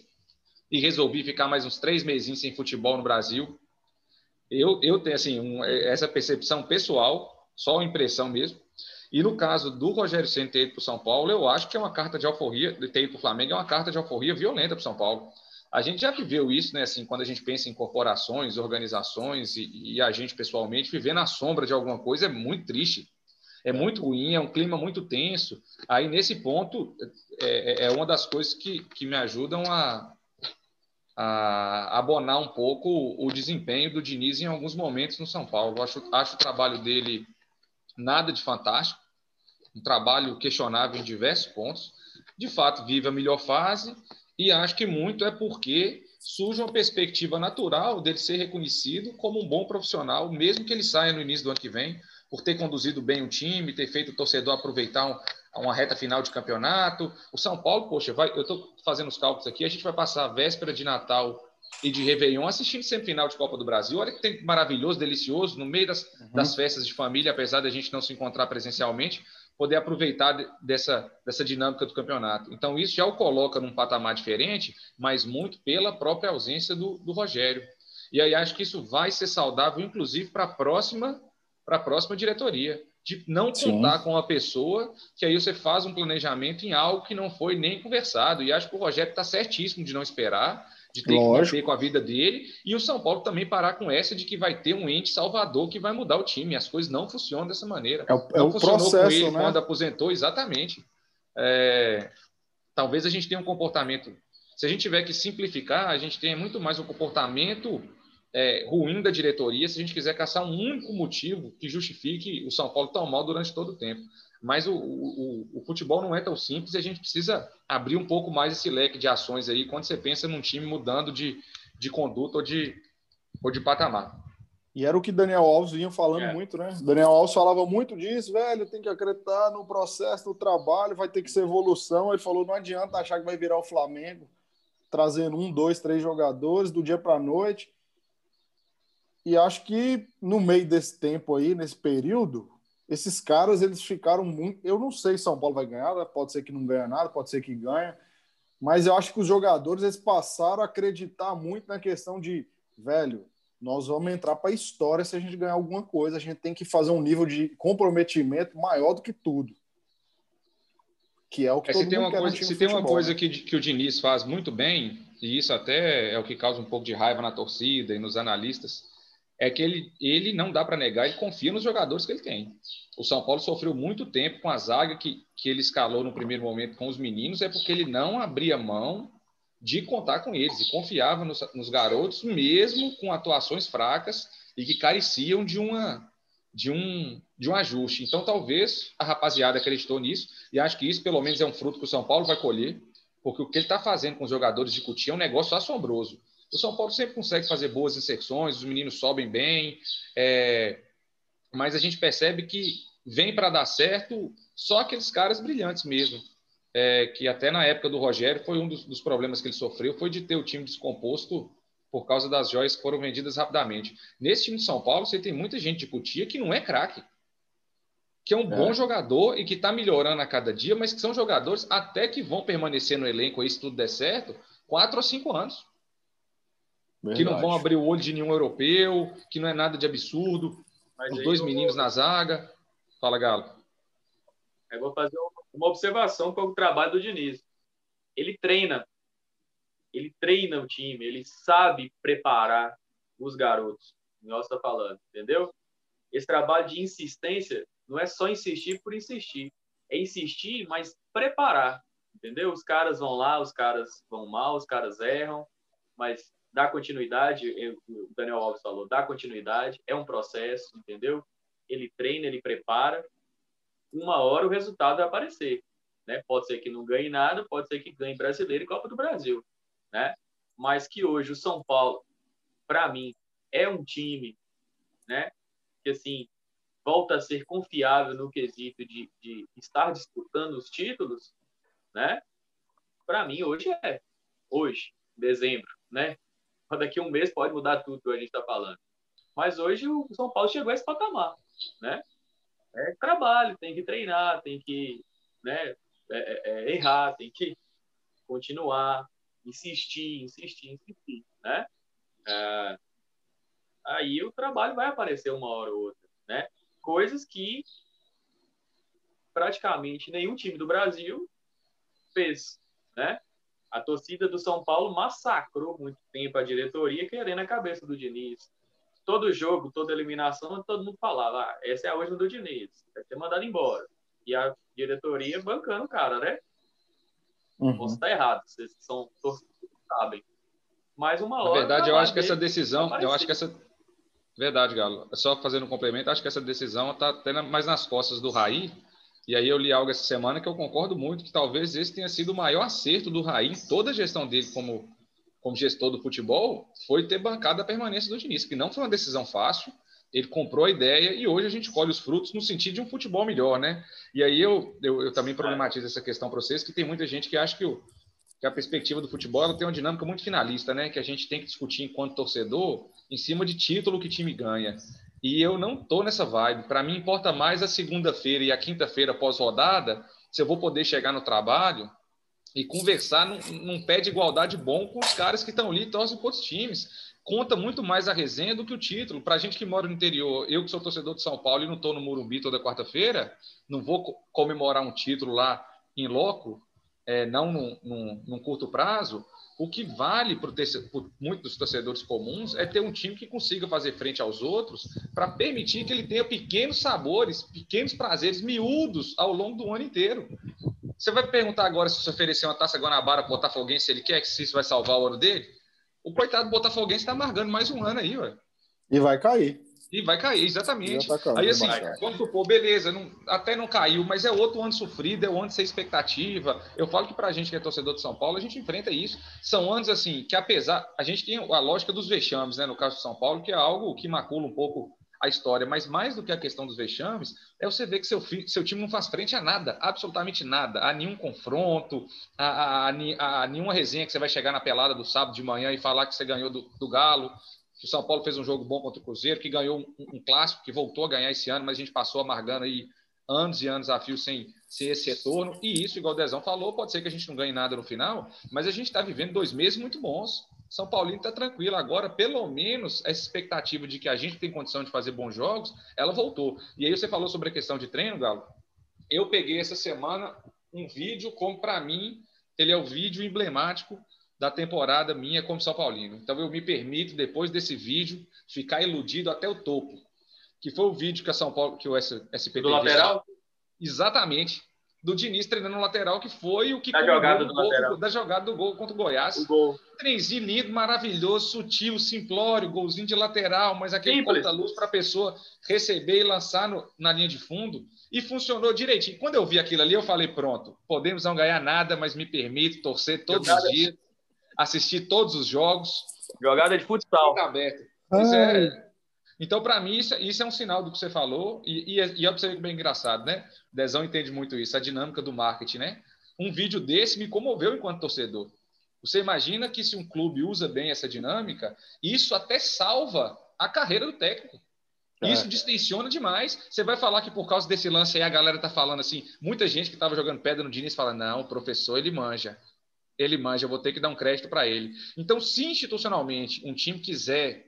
e resolvi ficar mais uns três meses sem futebol no Brasil? Eu, eu tenho, assim, um, essa percepção pessoal, só impressão mesmo. E no caso do Rogério Senna ter ido para o São Paulo, eu acho que é uma carta de alforria, ter ido para o Flamengo, é uma carta de alforria violenta para o São Paulo. A gente já viveu isso, né? Assim, quando a gente pensa em corporações, organizações e, e a gente pessoalmente, viver na sombra de alguma coisa é muito triste é muito ruim, é um clima muito tenso. Aí, nesse ponto, é, é, é uma das coisas que, que me ajudam a, a abonar um pouco o desempenho do Diniz em alguns momentos no São Paulo. acho, acho o trabalho dele nada de fantástico, um trabalho questionável em diversos pontos. De fato, vive a melhor fase e acho que muito é porque surge uma perspectiva natural dele ser reconhecido como um bom profissional, mesmo que ele saia no início do ano que vem por ter conduzido bem o time, ter feito o torcedor aproveitar um, uma reta final de campeonato. O São Paulo, poxa, vai, eu estou fazendo os cálculos aqui, a gente vai passar a véspera de Natal e de Réveillon assistindo semifinal de Copa do Brasil. Olha que tem maravilhoso, delicioso, no meio das, uhum. das festas de família, apesar da gente não se encontrar presencialmente, poder aproveitar dessa, dessa dinâmica do campeonato. Então, isso já o coloca num patamar diferente, mas muito pela própria ausência do, do Rogério. E aí acho que isso vai ser saudável, inclusive, para a próxima próxima diretoria, de não contar Sim. com a pessoa que aí você faz um planejamento em algo que não foi nem conversado. E acho que o Rogério está certíssimo de não esperar de ter Lógico. que manter com a vida dele, e o São Paulo também parar com essa de que vai ter um ente salvador que vai mudar o time. As coisas não funcionam dessa maneira. É o, é não o funcionou processo, com ele né? quando aposentou, exatamente. É, talvez a gente tenha um comportamento. Se a gente tiver que simplificar, a gente tenha muito mais um comportamento é, ruim da diretoria se a gente quiser caçar um único motivo que justifique o São Paulo tão mal durante todo o tempo. Mas o, o, o, futebol não é tão simples e a gente precisa abrir um pouco mais esse leque de ações aí quando você pensa num time mudando de, de conduta ou de, ou de patamar. E era o que Daniel Alves vinha falando é. muito, né? Daniel Alves falava muito disso, velho, tem que acreditar no processo do trabalho, vai ter que ser evolução. Ele falou, não adianta achar que vai virar o Flamengo, trazendo um, dois, três jogadores do dia para a noite. E acho que no meio desse tempo aí, nesse período, esses caras eles ficaram muito. Eu não sei se São Paulo vai ganhar, né? pode ser que não ganhe nada, pode ser que ganhe, mas eu acho que os jogadores eles passaram a acreditar muito na questão de, velho, nós vamos entrar para a história se a gente ganhar alguma coisa, a gente tem que fazer um nível de comprometimento maior do que tudo. Que é o que é, todo se tem uma coisa, Se tem uma coisa que, que o Diniz faz muito bem, e isso até é o que causa um pouco de raiva na torcida e nos analistas, é que ele, ele não dá para negar, ele confia nos jogadores que ele tem. O São Paulo sofreu muito tempo com a zaga que, que ele escalou no primeiro momento com os meninos, é porque ele não abria mão de contar com eles e confiava nos, nos garotos, mesmo com atuações fracas e que careciam de uma de um de um ajuste. Então, talvez a rapaziada acreditou nisso e acho que isso, pelo menos, é um fruto que o São Paulo vai colher, porque o que ele está fazendo com os jogadores de Cutia é um negócio assombroso. O São Paulo sempre consegue fazer boas inserções, os meninos sobem bem, é, mas a gente percebe que vem para dar certo só aqueles caras brilhantes mesmo. É, que até na época do Rogério foi um dos, dos, problemas que ele sofreu, foi de ter o time descomposto por causa das joias que foram vendidas rapidamente. Nesse time de São Paulo, você tem muita gente de Cutia que não é craque, que é um é. bom jogador e que está melhorando a cada dia, mas que são jogadores até que vão permanecer no elenco aí, se tudo der certo, quatro ou cinco anos. Verdade. que não vão abrir o olho de nenhum europeu, que não é nada de absurdo. Mas Os dois meninos vou... na zaga. Fala, Galo. Eu vou fazer uma observação com o trabalho do Diniz. Ele treina. Ele treina o time, ele sabe preparar os garotos. Nós está falando, entendeu? Esse trabalho de insistência não é só insistir por insistir. É insistir, mas preparar. Entendeu? Os caras vão lá, os caras vão mal, os caras erram, mas dá continuidade, o Daniel Alves falou, dá continuidade, é um processo, entendeu? Ele treina, ele prepara, uma hora o resultado vai aparecer, né? Pode ser que não ganhe nada, pode ser que ganhe Brasileiro e Copa do Brasil, né? Mas que hoje o São Paulo, para mim, é um time, né? Que assim volta a ser confiável no quesito de, de estar disputando os títulos, né? Para mim hoje é hoje, dezembro, né? Daqui a um mês pode mudar tudo que a gente está falando. Mas hoje o São Paulo chegou a esse patamar, né? É trabalho, tem que treinar, tem que né, é, é, é, errar, tem que continuar, insistir, insistir, insistir, né? É, aí o trabalho vai aparecer uma hora ou outra, né? Coisas que praticamente nenhum time do Brasil fez, né? A torcida do São Paulo massacrou muito tempo a diretoria, querendo a cabeça do Diniz. Todo jogo, toda eliminação, todo mundo falava: ah, essa é a última do Diniz, vai ser mandado embora. E a diretoria bancando o cara, né? Uhum. Posso estar errado, vocês são torcedores, sabem. Mas uma hora. Na verdade, eu acho que essa decisão, eu acho que essa. Verdade, Galo. Só fazendo um complemento, acho que essa decisão está até mais nas costas do Raí, e aí eu li algo essa semana que eu concordo muito, que talvez esse tenha sido o maior acerto do Raí em toda a gestão dele como, como gestor do futebol, foi ter bancado a permanência do Diniz, que não foi uma decisão fácil, ele comprou a ideia e hoje a gente colhe os frutos no sentido de um futebol melhor, né? E aí eu, eu, eu também problematizo essa questão para vocês, que tem muita gente que acha que, o, que a perspectiva do futebol ela tem uma dinâmica muito finalista, né? Que a gente tem que discutir enquanto torcedor em cima de título que time ganha. E eu não tô nessa vibe. Para mim importa mais a segunda-feira e a quinta-feira pós-rodada, se eu vou poder chegar no trabalho e conversar num, num pé de igualdade bom com os caras que estão ali e torcem para outros times. Conta muito mais a resenha do que o título. Para gente que mora no interior, eu que sou torcedor de São Paulo e não estou no Morumbi toda quarta-feira, não vou comemorar um título lá em loco, é, não num, num, num curto prazo, O que vale para muitos torcedores comuns é ter um time que consiga fazer frente aos outros para permitir que ele tenha pequenos sabores, pequenos prazeres miúdos ao longo do ano inteiro. Você vai perguntar agora se oferecer uma taça Guanabara para o Botafoguense, se ele quer, que se isso vai salvar o ouro dele? O coitado do Botafoguense está amargando mais um ano aí, ué. E vai cair. E vai cair, exatamente. Tá aí assim, vamos supor, beleza, não, até não caiu, mas é outro ano sofrido, é um ano sem expectativa. Eu falo que pra gente que é torcedor de São Paulo, a gente enfrenta isso. São anos assim, que apesar. A gente tem a lógica dos vexames, né? No caso de São Paulo, que é algo que macula um pouco a história, mas mais do que a questão dos vexames, é você ver que seu, seu time não faz frente a nada, absolutamente nada, a nenhum confronto, a, a, a, a nenhuma resenha que você vai chegar na pelada do sábado de manhã e falar que você ganhou do, do Galo, que o São Paulo fez um jogo bom contra o Cruzeiro, que ganhou um, um, clássico, que voltou a ganhar esse ano, mas a gente passou amargando aí anos e anos a fio sem, sem esse retorno. E isso, igual o Dezão falou, pode ser que a gente não ganhe nada no final, mas a gente está vivendo dois meses muito bons. São Paulino está tranquilo. Agora, pelo menos, essa expectativa de que a gente tem condição de fazer bons jogos, ela voltou. E aí você falou sobre a questão de treino, Galo. Eu peguei essa semana um vídeo como, para mim, ele é o vídeo emblemático da temporada minha como São Paulino. Então eu me permito, depois desse vídeo, ficar iludido até o topo. Que foi o vídeo que a São Paulo, que o SPT. Do lateral? Exatamente. Do Diniz treinando no lateral, que foi o que. Da jogada do, gol, lateral. Da jogada do gol contra o Goiás. O gol. Trenzinho lindo, maravilhoso, sutil, simplório, golzinho de lateral, mas aquele ponta-luz para a pessoa receber e lançar no, na linha de fundo. E funcionou direitinho. Quando eu vi aquilo ali, eu falei: pronto, podemos não ganhar nada, mas me permito torcer todos os dias assistir todos os jogos. Jogada de futsal. Aberto. É... Então, para mim, isso, isso, é um sinal do que você falou, e, e, e é para você ver bem engraçado, né? O Dezão entende muito isso, a dinâmica do marketing, né? Um vídeo desse me comoveu enquanto torcedor. Você imagina que se um clube usa bem essa dinâmica, isso até salva a carreira do técnico. É. Isso distensiona demais. Você vai falar que por causa desse lance aí a galera tá falando assim, muita gente que estava jogando pedra no Diniz fala: "Não, o professor ele manja" ele manja, eu vou ter que dar um crédito para ele. Então, se institucionalmente um time quiser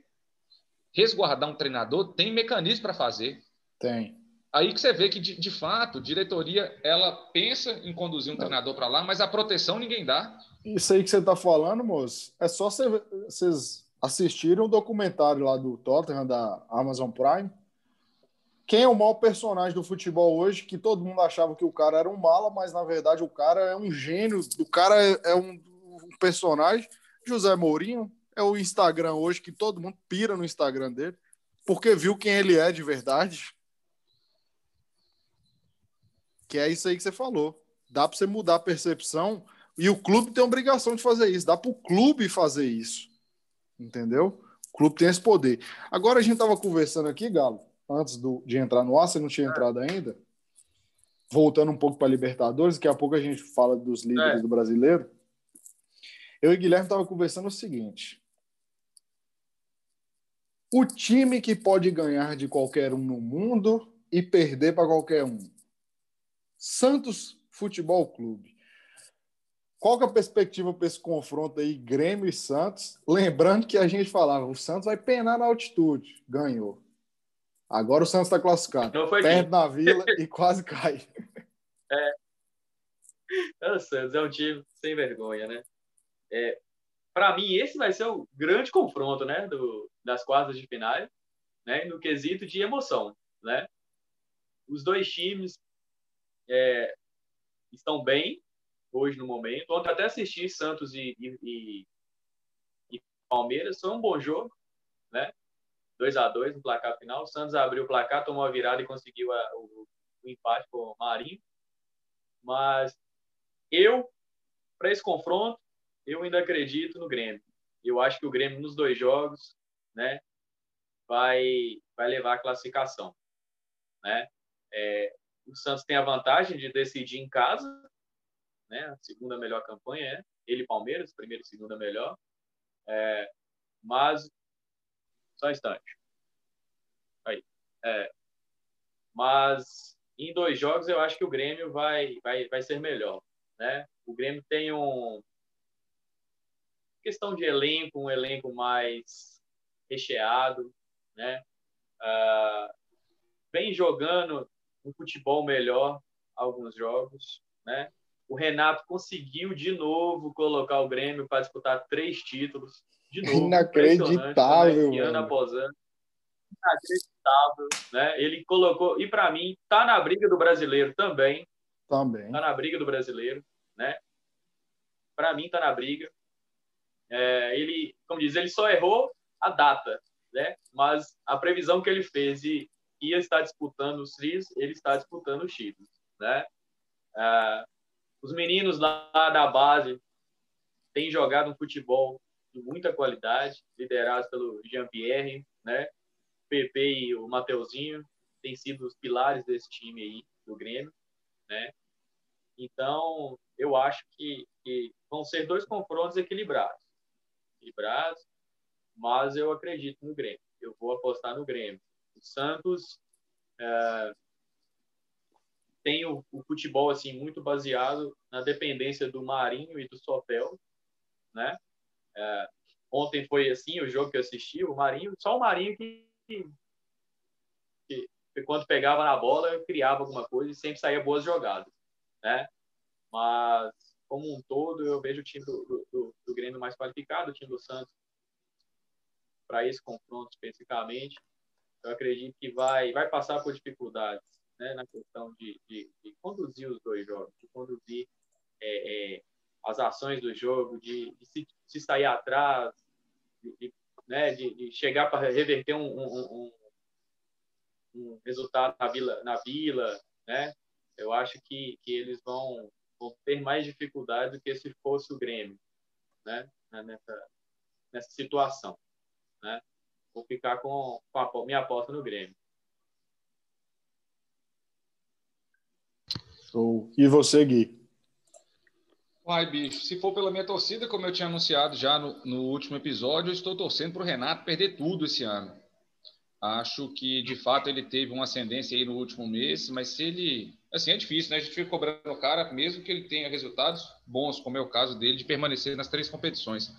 resguardar um treinador, tem mecanismo para fazer. Tem. Aí que você vê que, de, de fato, diretoria ela pensa em conduzir um treinador para lá, mas a proteção ninguém dá. Isso aí que você está falando, moço, é só vocês assistirem o um documentário lá do Tottenham, da Amazon Prime, quem é o maior personagem do futebol hoje, que todo mundo achava que o cara era um mala, mas na verdade o cara é um gênio, o cara é, é um, um personagem. José Mourinho é o Instagram hoje, que todo mundo pira no Instagram dele, porque viu quem ele é de verdade. Que é isso aí que você falou. Dá para você mudar a percepção e o clube tem obrigação de fazer isso. Dá para o clube fazer isso. Entendeu? O clube tem esse poder. Agora a gente estava conversando aqui, Galo antes do, de entrar no ar, você não tinha entrado ainda. Voltando um pouco para Libertadores, daqui a pouco a gente fala dos líderes é. do brasileiro. Eu e Guilherme estava conversando o seguinte: o time que pode ganhar de qualquer um no mundo e perder para qualquer um. Santos Futebol Clube. Qual que é a perspectiva para esse confronto aí, Grêmio e Santos? Lembrando que a gente falava, o Santos vai penar na altitude. Ganhou. Agora o Santos está classificado. Não foi Perde na vila e quase cai. É. é. O Santos é um time sem vergonha, né? É, Para mim, esse vai ser o grande confronto né, do, das quartas de finais, né, no quesito de emoção. Né? Os dois times é, estão bem hoje no momento. Ontem até assisti Santos e, e, e Palmeiras, foi um bom jogo. Né? 2 a 2 no placar final. O Santos abriu o placar, tomou a virada e conseguiu a, o, o, empate com o Marinho. Mas eu, para esse confronto, eu ainda acredito no Grêmio. Eu acho que o Grêmio, nos dois jogos, né, vai, vai levar a classificação. Né? É, o Santos tem a vantagem de decidir em casa, né? A segunda melhor campanha é ele Palmeiras, primeiro e segunda melhor. É, mas só um instante. Aí. É, mas em dois jogos eu acho que o Grêmio vai, vai, vai ser melhor. Né? O Grêmio tem um questão de elenco, um elenco mais recheado, né? Uh, vem jogando um futebol melhor alguns jogos, né? o Renato conseguiu de novo colocar o Grêmio para disputar três títulos. De novo. Inacreditável. Né? Ano após ano. Inacreditável. Né? Ele colocou. E para mim, tá na briga do brasileiro também. Também. Tá na briga do brasileiro. Né? Para mim, tá na briga. É, ele, como diz, ele só errou a data, né? Mas a previsão que ele fez e ia estar disputando os tris, ele está disputando os títulos, né? É, os meninos lá da base têm jogado um futebol de muita qualidade, liderados pelo Jean-Pierre, né? PP e o Mateuzinho têm sido os pilares desse time aí do Grêmio, né? Então, eu acho que, que vão ser dois confrontos equilibrados. Equilibrados, mas eu acredito no Grêmio. Eu vou apostar no Grêmio. O Santos é, tem o, o, futebol assim muito baseado na dependência do Marinho e do Sopel, né? É, ontem foi assim o jogo que eu assisti, o Marinho, só o Marinho que, que, que quando pegava na bola criava alguma coisa e sempre saía boas jogadas, né? Mas como um todo eu vejo o time do, do, do Grêmio mais qualificado, o time do Santos para esse confronto especificamente. Eu acredito que vai vai passar por dificuldades né, na questão de, de, de, conduzir os dois jogos, de conduzir é, é, as ações do jogo, de, de se, se, sair atrás, de, né, de, chegar para reverter um, um, um, um, resultado na vila, na vila, né? Eu acho que, que eles vão, vão ter mais dificuldade do que se fosse o Grêmio, né? Nessa, nessa situação, né? Vou ficar com, com a minha aposta no Grêmio. Show. E você, Gui? Uai, bicho, se for pela minha torcida, como eu tinha anunciado já no, no último episódio, eu estou torcendo para o Renato perder tudo esse ano. Acho que, de fato, ele teve uma ascendência aí no último mês, mas se ele. Assim, é difícil, né? A gente fica cobrando o cara, mesmo que ele tenha resultados bons, como é o caso dele, de permanecer nas três competições.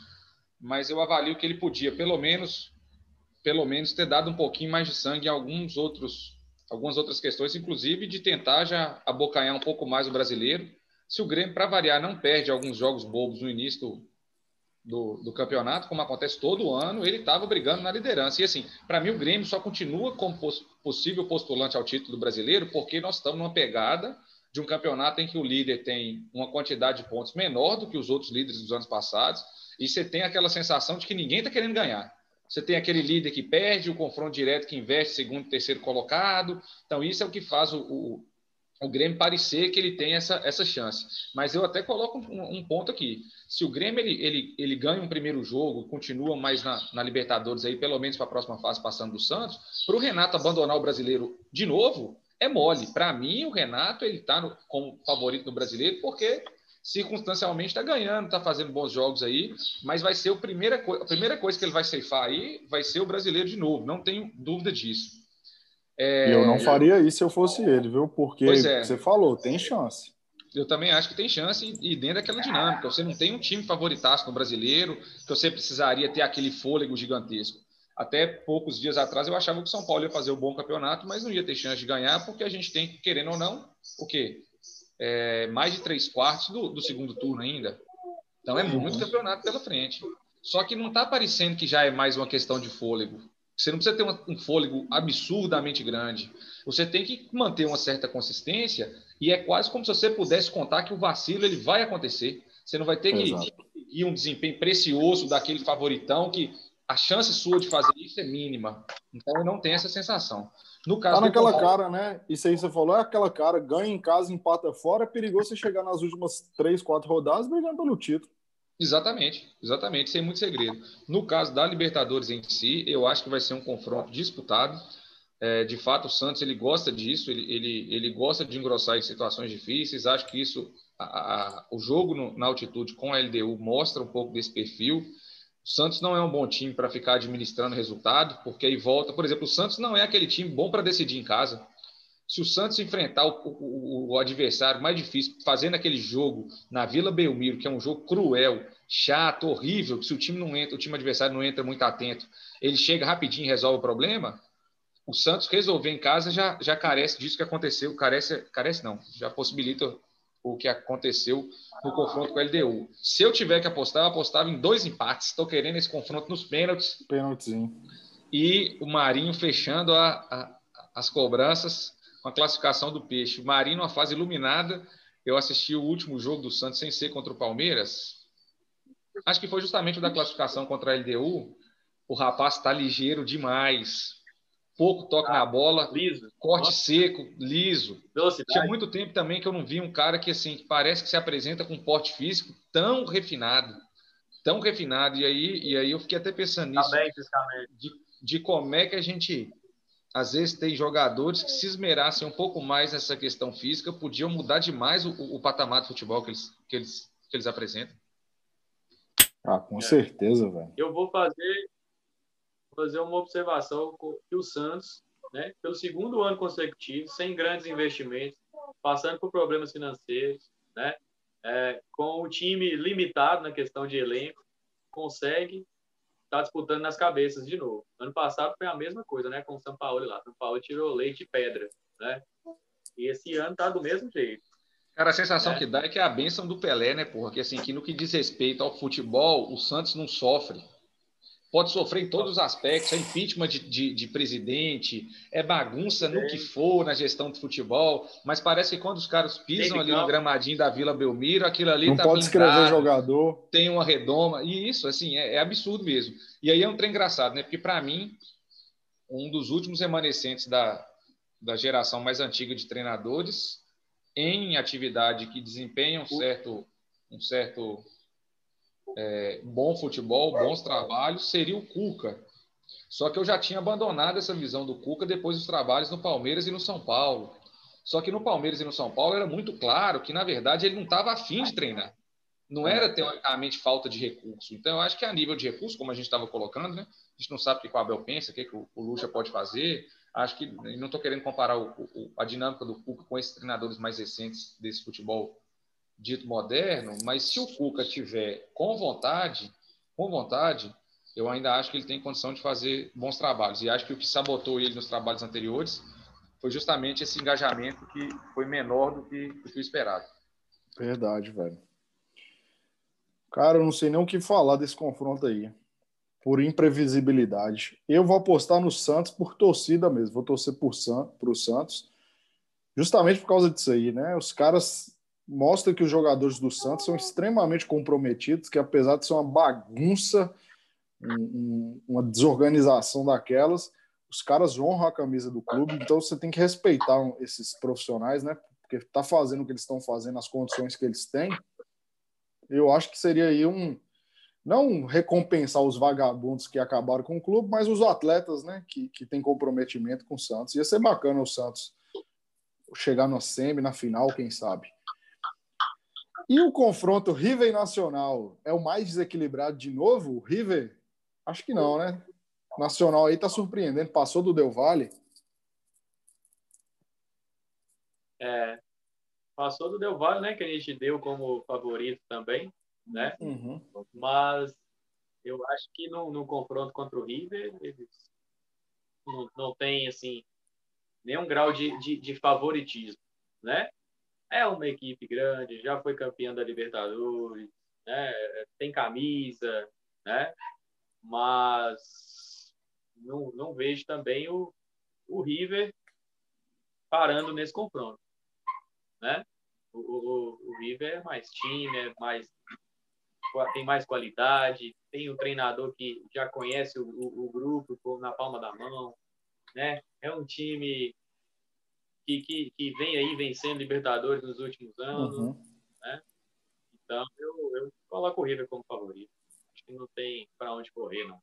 Mas eu avalio que ele podia, pelo menos, pelo menos, ter dado um pouquinho mais de sangue em alguns outros algumas outras questões, inclusive de tentar já abocanhar um pouco mais o brasileiro. Se o Grêmio, para variar, não perde alguns jogos bobos no início do, do, do campeonato, como acontece todo ano, ele estava brigando na liderança. E assim, para mim, o Grêmio só continua como poss possível postulante ao título brasileiro, porque nós estamos numa pegada de um campeonato em que o líder tem uma quantidade de pontos menor do que os outros líderes dos anos passados, e você tem aquela sensação de que ninguém está querendo ganhar. Você tem aquele líder que perde, o confronto direto que investe segundo, terceiro colocado. Então, isso é o que faz o, o, o Grêmio parecer que ele tem essa, essa chance. Mas eu até coloco um, um ponto aqui. Se o Grêmio ele, ele, ele ganha um primeiro jogo, continua mais na, na Libertadores aí, pelo menos para a próxima fase, passando do Santos, para o Renato abandonar o brasileiro de novo, é mole. Para mim, o Renato ele está como favorito no brasileiro, porque circunstancialmente está ganhando, está fazendo bons jogos aí, mas vai ser a primeira, a primeira coisa que ele vai ceifar aí vai ser o brasileiro de novo, não tenho dúvida disso. É... Eu não faria isso se eu fosse ele, viu? Porque é. você falou, tem chance. Eu também acho que tem chance e dentro daquela dinâmica. Você não tem um time favoritaço no brasileiro, que você precisaria ter aquele fôlego gigantesco. Até poucos dias atrás eu achava que o São Paulo ia fazer um bom campeonato, mas não ia ter chance de ganhar, porque a gente tem, querendo ou não, o quê? é, mais de três quartos do, do, segundo turno ainda. Então é muito campeonato pela frente. Só que não está parecendo que já é mais uma questão de fôlego. Você não precisa ter um fôlego absurdamente grande. Você tem que manter uma certa consistência e é quase como se você pudesse contar que o vacilo ele vai acontecer. Você não vai ter que ir um desempenho precioso daquele favoritão que a chance sua de fazer isso é mínima. Então não tenho essa sensação. No caso tá naquela cara, né? Isso aí você falou, é aquela cara, ganha em casa, empata fora, é perigoso você chegar nas últimas três, quatro rodadas brigando pelo título. Exatamente, exatamente, sem muito segredo. No caso da Libertadores em si, eu acho que vai ser um confronto disputado. É, de fato, o Santos ele gosta disso, ele, ele, ele gosta de engrossar em situações difíceis. Acho que isso, a, a, o jogo no, na altitude com a LDU mostra um pouco desse perfil. O Santos não é um bom time para ficar administrando resultado, porque aí volta. Por exemplo, o Santos não é aquele time bom para decidir em casa. Se o Santos enfrentar o, o, o, adversário mais difícil, fazendo aquele jogo na Vila Belmiro, que é um jogo cruel, chato, horrível, que se o time não entra, o time adversário não entra muito atento, ele chega rapidinho e resolve o problema. O Santos resolver em casa já, já carece disso que aconteceu, carece, carece não, já possibilita o que aconteceu no confronto com a LDU. Se eu tiver que apostar, eu apostava em dois empates. Estou querendo esse confronto nos pênaltis. Pênaltizinho. E o Marinho fechando a, a, as cobranças com a classificação do Peixe. O Marinho, numa fase iluminada. Eu assisti o último jogo do Santos sem ser contra o Palmeiras. Acho que foi justamente o da classificação contra a LDU. O rapaz está ligeiro demais pouco toque ah, na bola, liso. corte Nossa. seco, liso. Velocidade. Tinha muito tempo também que eu não vi um cara que assim que parece que se apresenta com um porte físico tão refinado, tão refinado. E aí, e aí eu fiquei até pensando nisso, bem, de, de como é que a gente às vezes tem jogadores que se esmerassem um pouco mais nessa questão física, podiam mudar demais o, o patamar do futebol que eles, que eles, que eles apresentam. Ah, com é. certeza, velho. Eu vou fazer fazer uma observação que o Santos, né, pelo segundo ano consecutivo, sem grandes investimentos, passando por problemas financeiros, né, é, com o time limitado na questão de elenco, consegue estar tá disputando nas cabeças de novo. Ano passado foi a mesma coisa, né, com o São Paulo lá. São Paulo tirou leite e pedra, né? E esse ano tá do mesmo jeito. Cara, a sensação é. que dá é que é a benção do Pelé, né, porra? Que assim, que no que diz respeito ao futebol, o Santos não sofre pode sofrer em todos os aspectos, é impeachment de, de, de presidente, é bagunça no que for na gestão do futebol, mas parece que quando os caras pisam ali no gramadinho da Vila Belmiro, aquilo ali não tá pode escrever jogador, tem uma redoma, e isso, assim, é, é absurdo mesmo. E aí é um trem engraçado, né? Porque para mim, um dos últimos remanescentes da, da geração mais antiga de treinadores em atividade que desempenham um certo, um certo é, bom futebol, bons trabalhos, seria o Cuca. Só que eu já tinha abandonado essa visão do Cuca depois dos trabalhos no Palmeiras e no São Paulo. Só que no Palmeiras e no São Paulo era muito claro que, na verdade, ele não estava afim de treinar. Não era, teoricamente, falta de recurso. Então, eu acho que a nível de recurso, como a gente estava colocando, né? a gente não sabe o que o Abel pensa, o que, que o, o Lucha pode fazer. Acho que não estou querendo comparar o, o, a dinâmica do Cuca com esses treinadores mais recentes desse futebol dito moderno, mas se o Cuca tiver com vontade, com vontade, eu ainda acho que ele tem condição de fazer bons trabalhos. E acho que o que sabotou ele nos trabalhos anteriores foi justamente esse engajamento que foi menor do que, do que o esperado. Verdade, velho. Cara, eu não sei nem o que falar desse confronto aí. Por imprevisibilidade. Eu vou apostar no Santos por torcida mesmo. Vou torcer por San, pro Santos. Justamente por causa disso aí, né? Os caras mostra que os jogadores do Santos são extremamente comprometidos, que apesar de ser uma bagunça, um, uma desorganização daquelas, os caras honram a camisa do clube, então você tem que respeitar esses profissionais, né? Porque tá fazendo o que eles estão fazendo, as condições que eles têm. Eu acho que seria aí um não recompensar os vagabundos que acabaram com o clube, mas os atletas, né, que, que têm comprometimento com o Santos. Ia ser bacana o Santos chegar no semi, na final, quem sabe. E o confronto River Nacional é o mais desequilibrado de novo? River? Acho que não, né? Nacional aí tá surpreendendo. Passou do Del Valle. É, passou do Del Valle, né? Que a gente deu como favorito também, né? Uhum. Mas eu acho que no, no confronto contra o River, eles não, não tem, assim, nenhum grau de, de, de favoritismo, né? é uma equipe grande, já foi campeã da Libertadores, né? tem camisa, né? mas não, não vejo também o, o River parando nesse confronto. Né? O, o, o River é mais time, é mais, tem mais qualidade, tem um treinador que já conhece o, o, o grupo na palma da mão, né? É um time que, que, que vem aí vencendo Libertadores nos últimos anos. Uhum. Né? Então, eu, eu coloco o River como favorito. Acho que não tem para onde correr, não.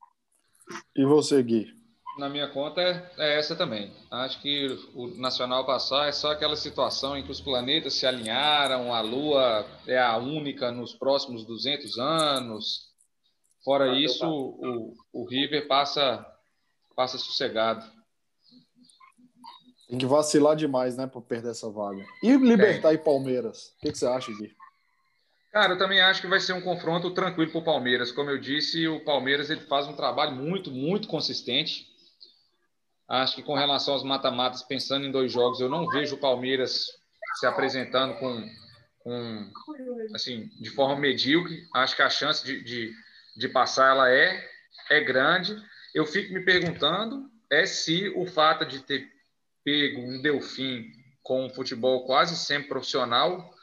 E você, Gui? Na minha conta é, é, essa também. Acho que o Nacional passar é só aquela situação em que os planetas se alinharam, a Lua é a única nos próximos 200 anos. Fora isso, o, o River passa, passa sossegado. Tem que vacilar demais, né, para perder essa vaga. E Libertar é. e Palmeiras? O que, que, você acha, Gui? Cara, eu também acho que vai ser um confronto tranquilo para o Palmeiras. Como eu disse, o Palmeiras ele faz um trabalho muito, muito consistente. Acho que com relação aos mata-matas, pensando em dois jogos, eu não vejo o Palmeiras se apresentando com, um, assim, de forma medíocre. Acho que a chance de, de, de passar ela é, é grande. Eu fico me perguntando é se o fato de ter pego um Delfim com um futebol quase sempre profissional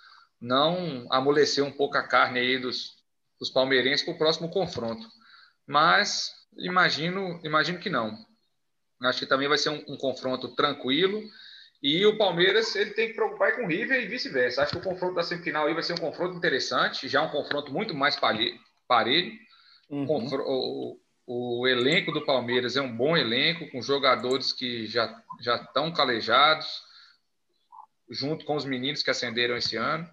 não amoleceu um pouco a carne aí dos, dos palmeirenses para o próximo confronto. Mas imagino, imagino que não. Acho que também vai ser um, um confronto tranquilo. E o Palmeiras ele tem que preocupar com o River e vice-versa. Acho que o confronto da semifinal aí vai ser um confronto interessante, já um confronto muito mais parelho. Uhum. O, o, elenco do Palmeiras é um bom elenco, com jogadores que já, já estão calejados, junto com os meninos que ascenderam esse ano.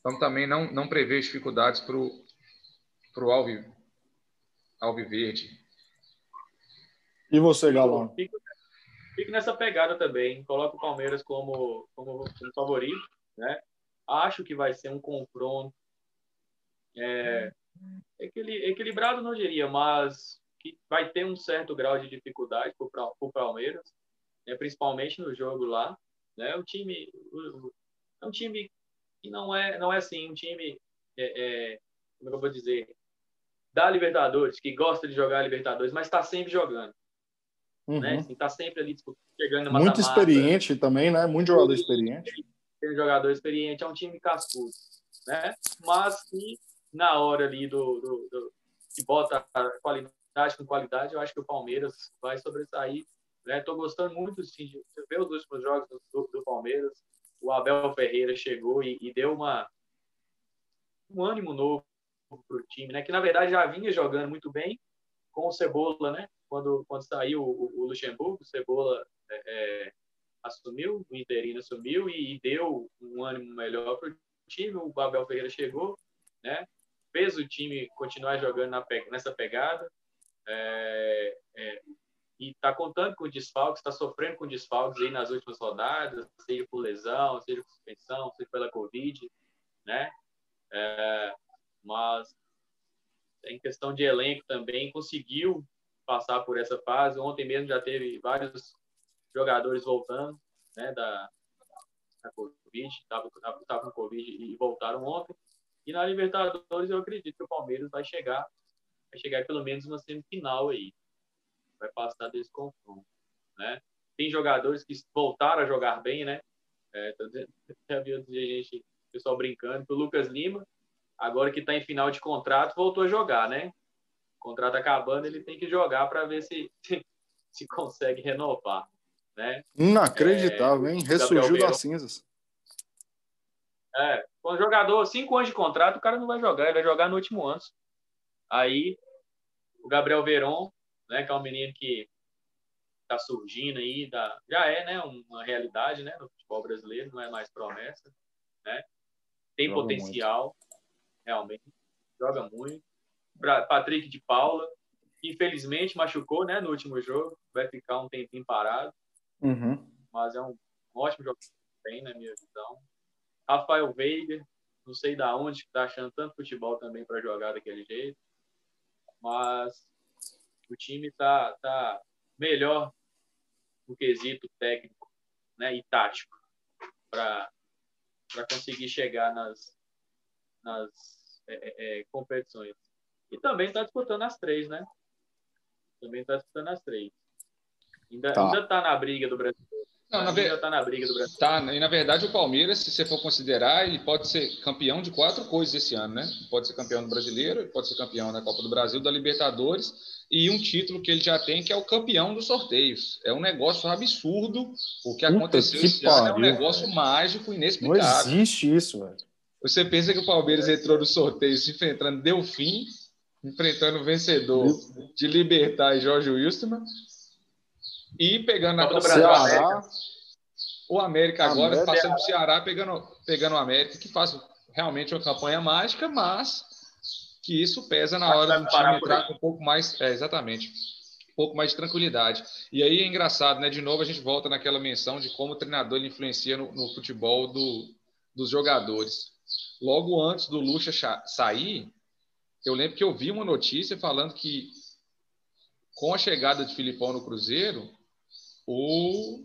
Então também não, não prevê dificuldades para o Alvi, Alviverde. E você, Galão? Fico, fico, nessa pegada também. Coloco o Palmeiras como, como, como favorito. Né? Acho que vai ser um confronto é, equilibrado, não diria, mas que vai ter um certo grau de dificuldade para o Palmeiras, né? principalmente no jogo lá. Né? O time é um time que não é, não é assim um time, é, é, como é eu vou dizer, da Libertadores, que gosta de jogar Libertadores, mas está sempre jogando. Uhum. Né? Assim, tá sempre ali chegando Muito experiente também, né? Muito jogador experiente. Tem jogador experiente, é um time cascudo, né? Mas que na hora ali do, do, do que bota qualidade com qualidade, eu acho que o Palmeiras vai sobressair. Né? Tô gostando muito sim, de ver os últimos jogos do, do Palmeiras o Abel Ferreira chegou e, e deu uma, um ânimo novo para o time, né? Que na verdade já vinha jogando muito bem com o Cebola, né? Quando, quando saiu o, o Luxemburgo, o Cebola é, é, assumiu, o Interino assumiu e, e deu um ânimo melhor para o time. O Abel Ferreira chegou, né? Fez o time continuar jogando na, nessa pegada. É, é, e está contando com desfalques, está sofrendo com desfalques aí nas últimas rodadas, seja por lesão, seja por suspensão, seja pela Covid, né? É, mas em questão de elenco também conseguiu passar por essa fase. Ontem mesmo já teve vários jogadores voltando, né, da, da Covid, estava com Covid e voltaram ontem. E na Libertadores eu acredito que o Palmeiras vai chegar, vai chegar pelo menos uma semifinal aí vai passar desse confronto, né? Tem jogadores que voltaram a jogar bem, né? É, já vi outro dia gente, pessoal brincando, o Lucas Lima, agora que está em final de contrato, voltou a jogar, né? Contrato acabando, ele tem que jogar para ver se, se, se consegue renovar, né? Inacreditável, é, hein? Ressurgiu das cinzas. É, o jogador, cinco anos de contrato, o cara não vai jogar, ele vai jogar no último ano. Aí, o Gabriel Veron né? Que é um menino que está surgindo aí, da, já é, né? Uma realidade, né? No futebol brasileiro, não é mais promessa, né? Tem joga potencial, muito. realmente, joga muito. Patrick de Paula, infelizmente machucou, né? No último jogo, vai ficar um tempinho parado, uhum. mas é um, ótimo jogo tem, na minha visão. Rafael Veiga, não sei da onde que tá achando tanto futebol também para jogar daquele jeito, mas o time está tá melhor no quesito técnico né, e tático para conseguir chegar nas, nas é, é, é, competições. E também está disputando as três, né? Também está disputando as três. Ainda está ainda tá na briga do Brasil. Não, na ver... tá na briga do Brasil. Tá, e na verdade o Palmeiras, se você for considerar, ele pode ser campeão de quatro coisas esse ano, né? Pode ser campeão do Brasileiro, pode ser campeão da Copa do Brasil, da Libertadores e um título que ele já tem, que é o campeão dos sorteios. É um negócio absurdo o que Puta aconteceu que esse pariu, ano. É um negócio velho. mágico, inexplicável. Não existe isso, velho. Você pensa que o Palmeiras entrou no sorteio se enfrentando Delfim, enfrentando o vencedor de Libertar e Jorge Wilstermann, e pegando a Copa do América. O América agora, América. passando o Ceará, pegando, pegando o América, que faz realmente uma campanha mágica, mas que isso pesa na hora do time entrar com um pouco mais. É, exatamente. Um pouco mais de tranquilidade. E aí é engraçado, né? De novo, a gente volta naquela menção de como o treinador ele influencia no, no futebol do, dos jogadores. Logo antes do Lucha sair, eu lembro que eu vi uma notícia falando que com a chegada de Filipão no Cruzeiro, o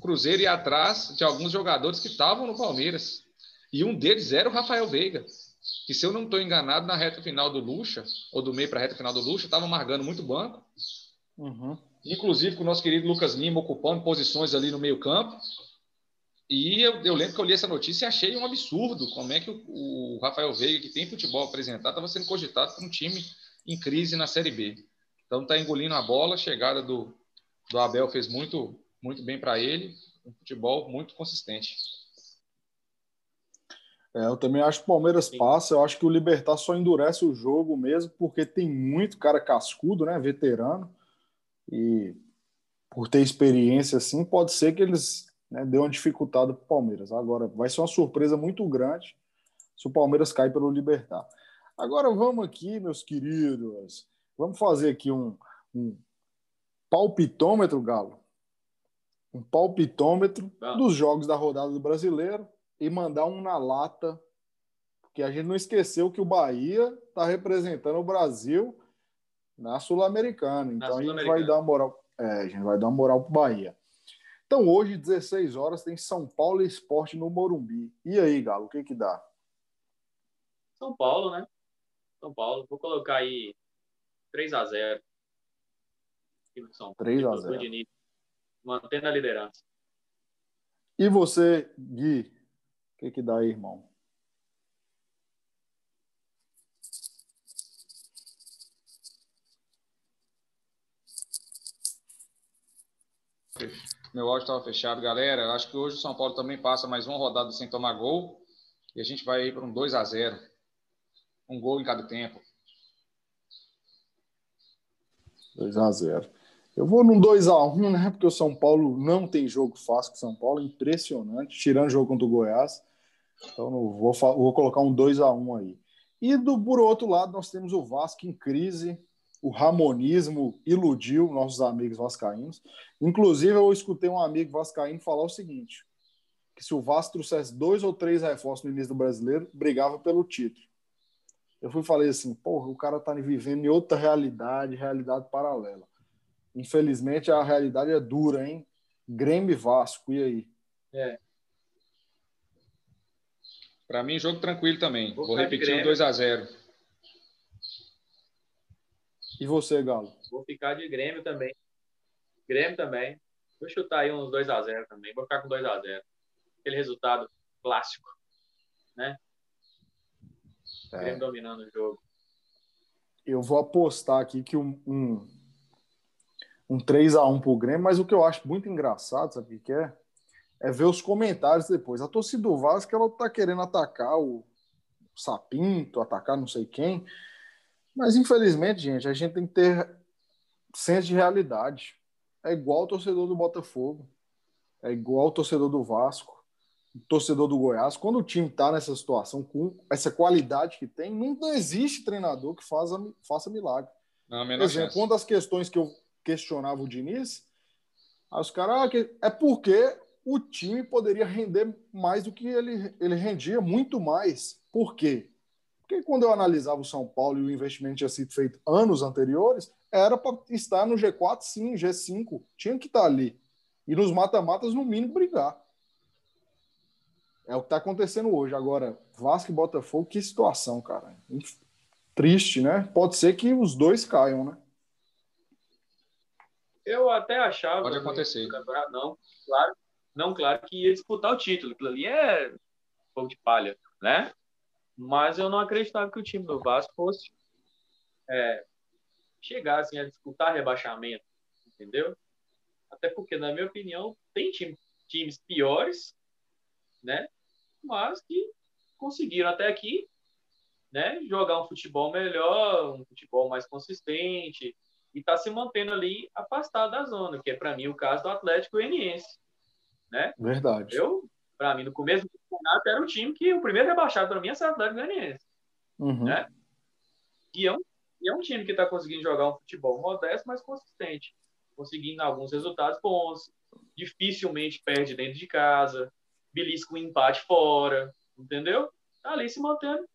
Cruzeiro ia atrás de alguns jogadores que estavam no Palmeiras. E um deles era o Rafael Veiga, que se eu não estou enganado, na reta final do Lucha, ou do meio para a reta final do Lucha, estava marcando muito banco. Uhum. Inclusive com o nosso querido Lucas Lima ocupando posições ali no meio campo. E eu, eu, lembro que eu li essa notícia e achei um absurdo como é que o, o Rafael Veiga, que tem futebol apresentado, estava sendo cogitado por um time em crise na Série B. Então está engolindo a bola, a chegada do, do Abel fez muito, muito bem para ele, um futebol muito consistente. É, eu também acho que o Palmeiras Sim. passa. Eu acho que o Libertar só endurece o jogo mesmo, porque tem muito cara cascudo, né? Veterano. E por ter experiência assim, pode ser que eles né, dê uma dificultada para o Palmeiras. Agora, vai ser uma surpresa muito grande se o Palmeiras cair pelo Libertar. Agora vamos aqui, meus queridos. Vamos fazer aqui um, um palpitômetro, Galo. Um palpitômetro dos jogos da rodada do brasileiro e mandar um na lata, porque a gente não esqueceu que o Bahia está representando o Brasil na Sul-Americana. Então Sul a gente vai dar uma moral. É, a gente vai dar uma moral pro Bahia. Então hoje, 16 horas, tem São Paulo e Esporte no Morumbi. E aí, Galo, o que que dá? São Paulo, né? São Paulo. Vou colocar aí 3 a 0 3 a 0 Mantendo a liderança. E você, Gui, que, que dá aí, irmão? Meu áudio estava fechado, galera. Acho que hoje o São Paulo também passa mais uma rodada sem tomar gol. E a gente vai para um 2 a 0 Um gol em cada tempo. 2 a 0 Eu vou num 2 a 1 né? Porque o São Paulo não tem jogo fácil com o São Paulo. Impressionante. Tirando o jogo contra o Goiás. Então vou, vou colocar um 2 a 1 aí. E do, por outro lado, nós temos o Vasco em crise. O Ramonismo iludiu nossos amigos vascaínos. Inclusive, eu escutei um amigo vascaíno falar o seguinte: que se o Vasco trouxesse dois ou três reforços no início do brasileiro, brigava pelo título. Eu fui falei assim, porra, o cara tá vivendo em outra realidade, realidade paralela. Infelizmente, a realidade é dura, hein? Grêmio e Vasco, e aí? É. Para mim, jogo tranquilo também. Vou, Vou repetir o 2 a 0 E você, Galo? Vou ficar de Grêmio também. Grêmio também. Vou chutar aí uns 2 a 0 também. Vou ficar com 2 a 0 Aquele resultado clássico, né? É. Grêmio dominando o jogo. Eu vou apostar aqui que um, um, um 3 a 1 pro Grêmio, mas o que eu acho muito engraçado, sabe o que é? é ver os comentários depois. A torcida do Vasco ela tá querendo atacar o Sapinto, atacar não sei quem. Mas infelizmente, gente, a gente tem que ter senso de realidade. É igual o torcedor do Botafogo, é igual o torcedor do Vasco, o torcedor do Goiás. Quando o time está nessa situação, com essa qualidade que tem, não existe treinador que faça, faça milagre. Não, Por exemplo, uma das questões que eu questionava o Diniz, aí os caras, ah, é porque o time poderia render mais do que ele, ele rendia, muito mais. Por quê? Porque quando eu analisava o São Paulo e o investimento tinha sido feito anos anteriores, era para estar no G4, sim, G5, tinha que estar ali. E nos mata-matas, no mínimo, brigar. É o que está acontecendo hoje. Agora, Vasco e Botafogo, que situação, cara. Triste, né? Pode ser que os dois caiam, né? Eu até achava. Pode acontecer. Não, claro não, claro que ia disputar o título. Aquilo ali é fogo de palha, né? Mas eu não acreditava que o time do Vasco fosse é, chegar assim, a disputar rebaixamento, entendeu? Até porque, na minha opinião, tem time, times piores, né? Mas que conseguiram até aqui né, jogar um futebol melhor, um futebol mais consistente e está se mantendo ali afastado da zona, que é para mim o caso do Atlético Goianiense né? Verdade. Eu, para mim, no começo do campeonato, era o time que o primeiro rebaixado para mim é o Atlético Goianiense, uhum. né? E é, um, e é um time que está conseguindo jogar um futebol modesto, mas consistente, conseguindo alguns resultados bons, dificilmente perde dentro de casa, belisca um empate fora, entendeu? Tá ali se mantendo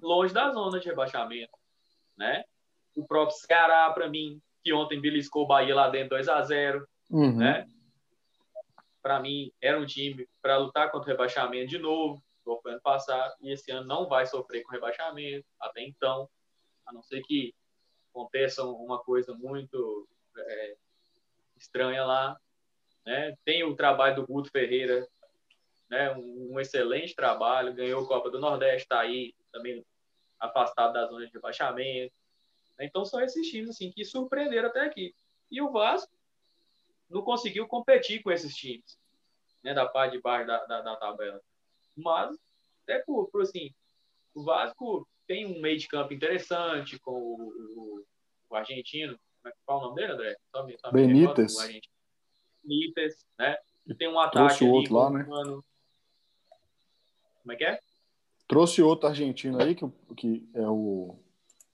longe da zona de rebaixamento, né? O próprio Ceará, para mim, que ontem beliscou o Bahia lá dentro 2 a 0 uhum. né? para mim, era um time para lutar contra o rebaixamento de novo, foi ano passado, e esse ano não vai sofrer com rebaixamento, até então, a não ser que aconteça uma coisa muito é, estranha lá. Né? Tem o trabalho do Guto Ferreira, né? um, um excelente trabalho, ganhou a Copa do Nordeste, está aí também afastado da zona de rebaixamento. Então são esses times assim, que surpreenderam até aqui. E o Vasco não conseguiu competir com esses times né, da parte de baixo da, da, da tabela. Mas, até por, por, assim, o Vasco tem um meio de campo interessante com o, o, o argentino. Como é que fala o nome dele, André? Só me, só Benítez. Benítez, né? Tem um ataque Trouxe outro lá, né? Mano. Como é que é? Trouxe outro argentino aí que, que é o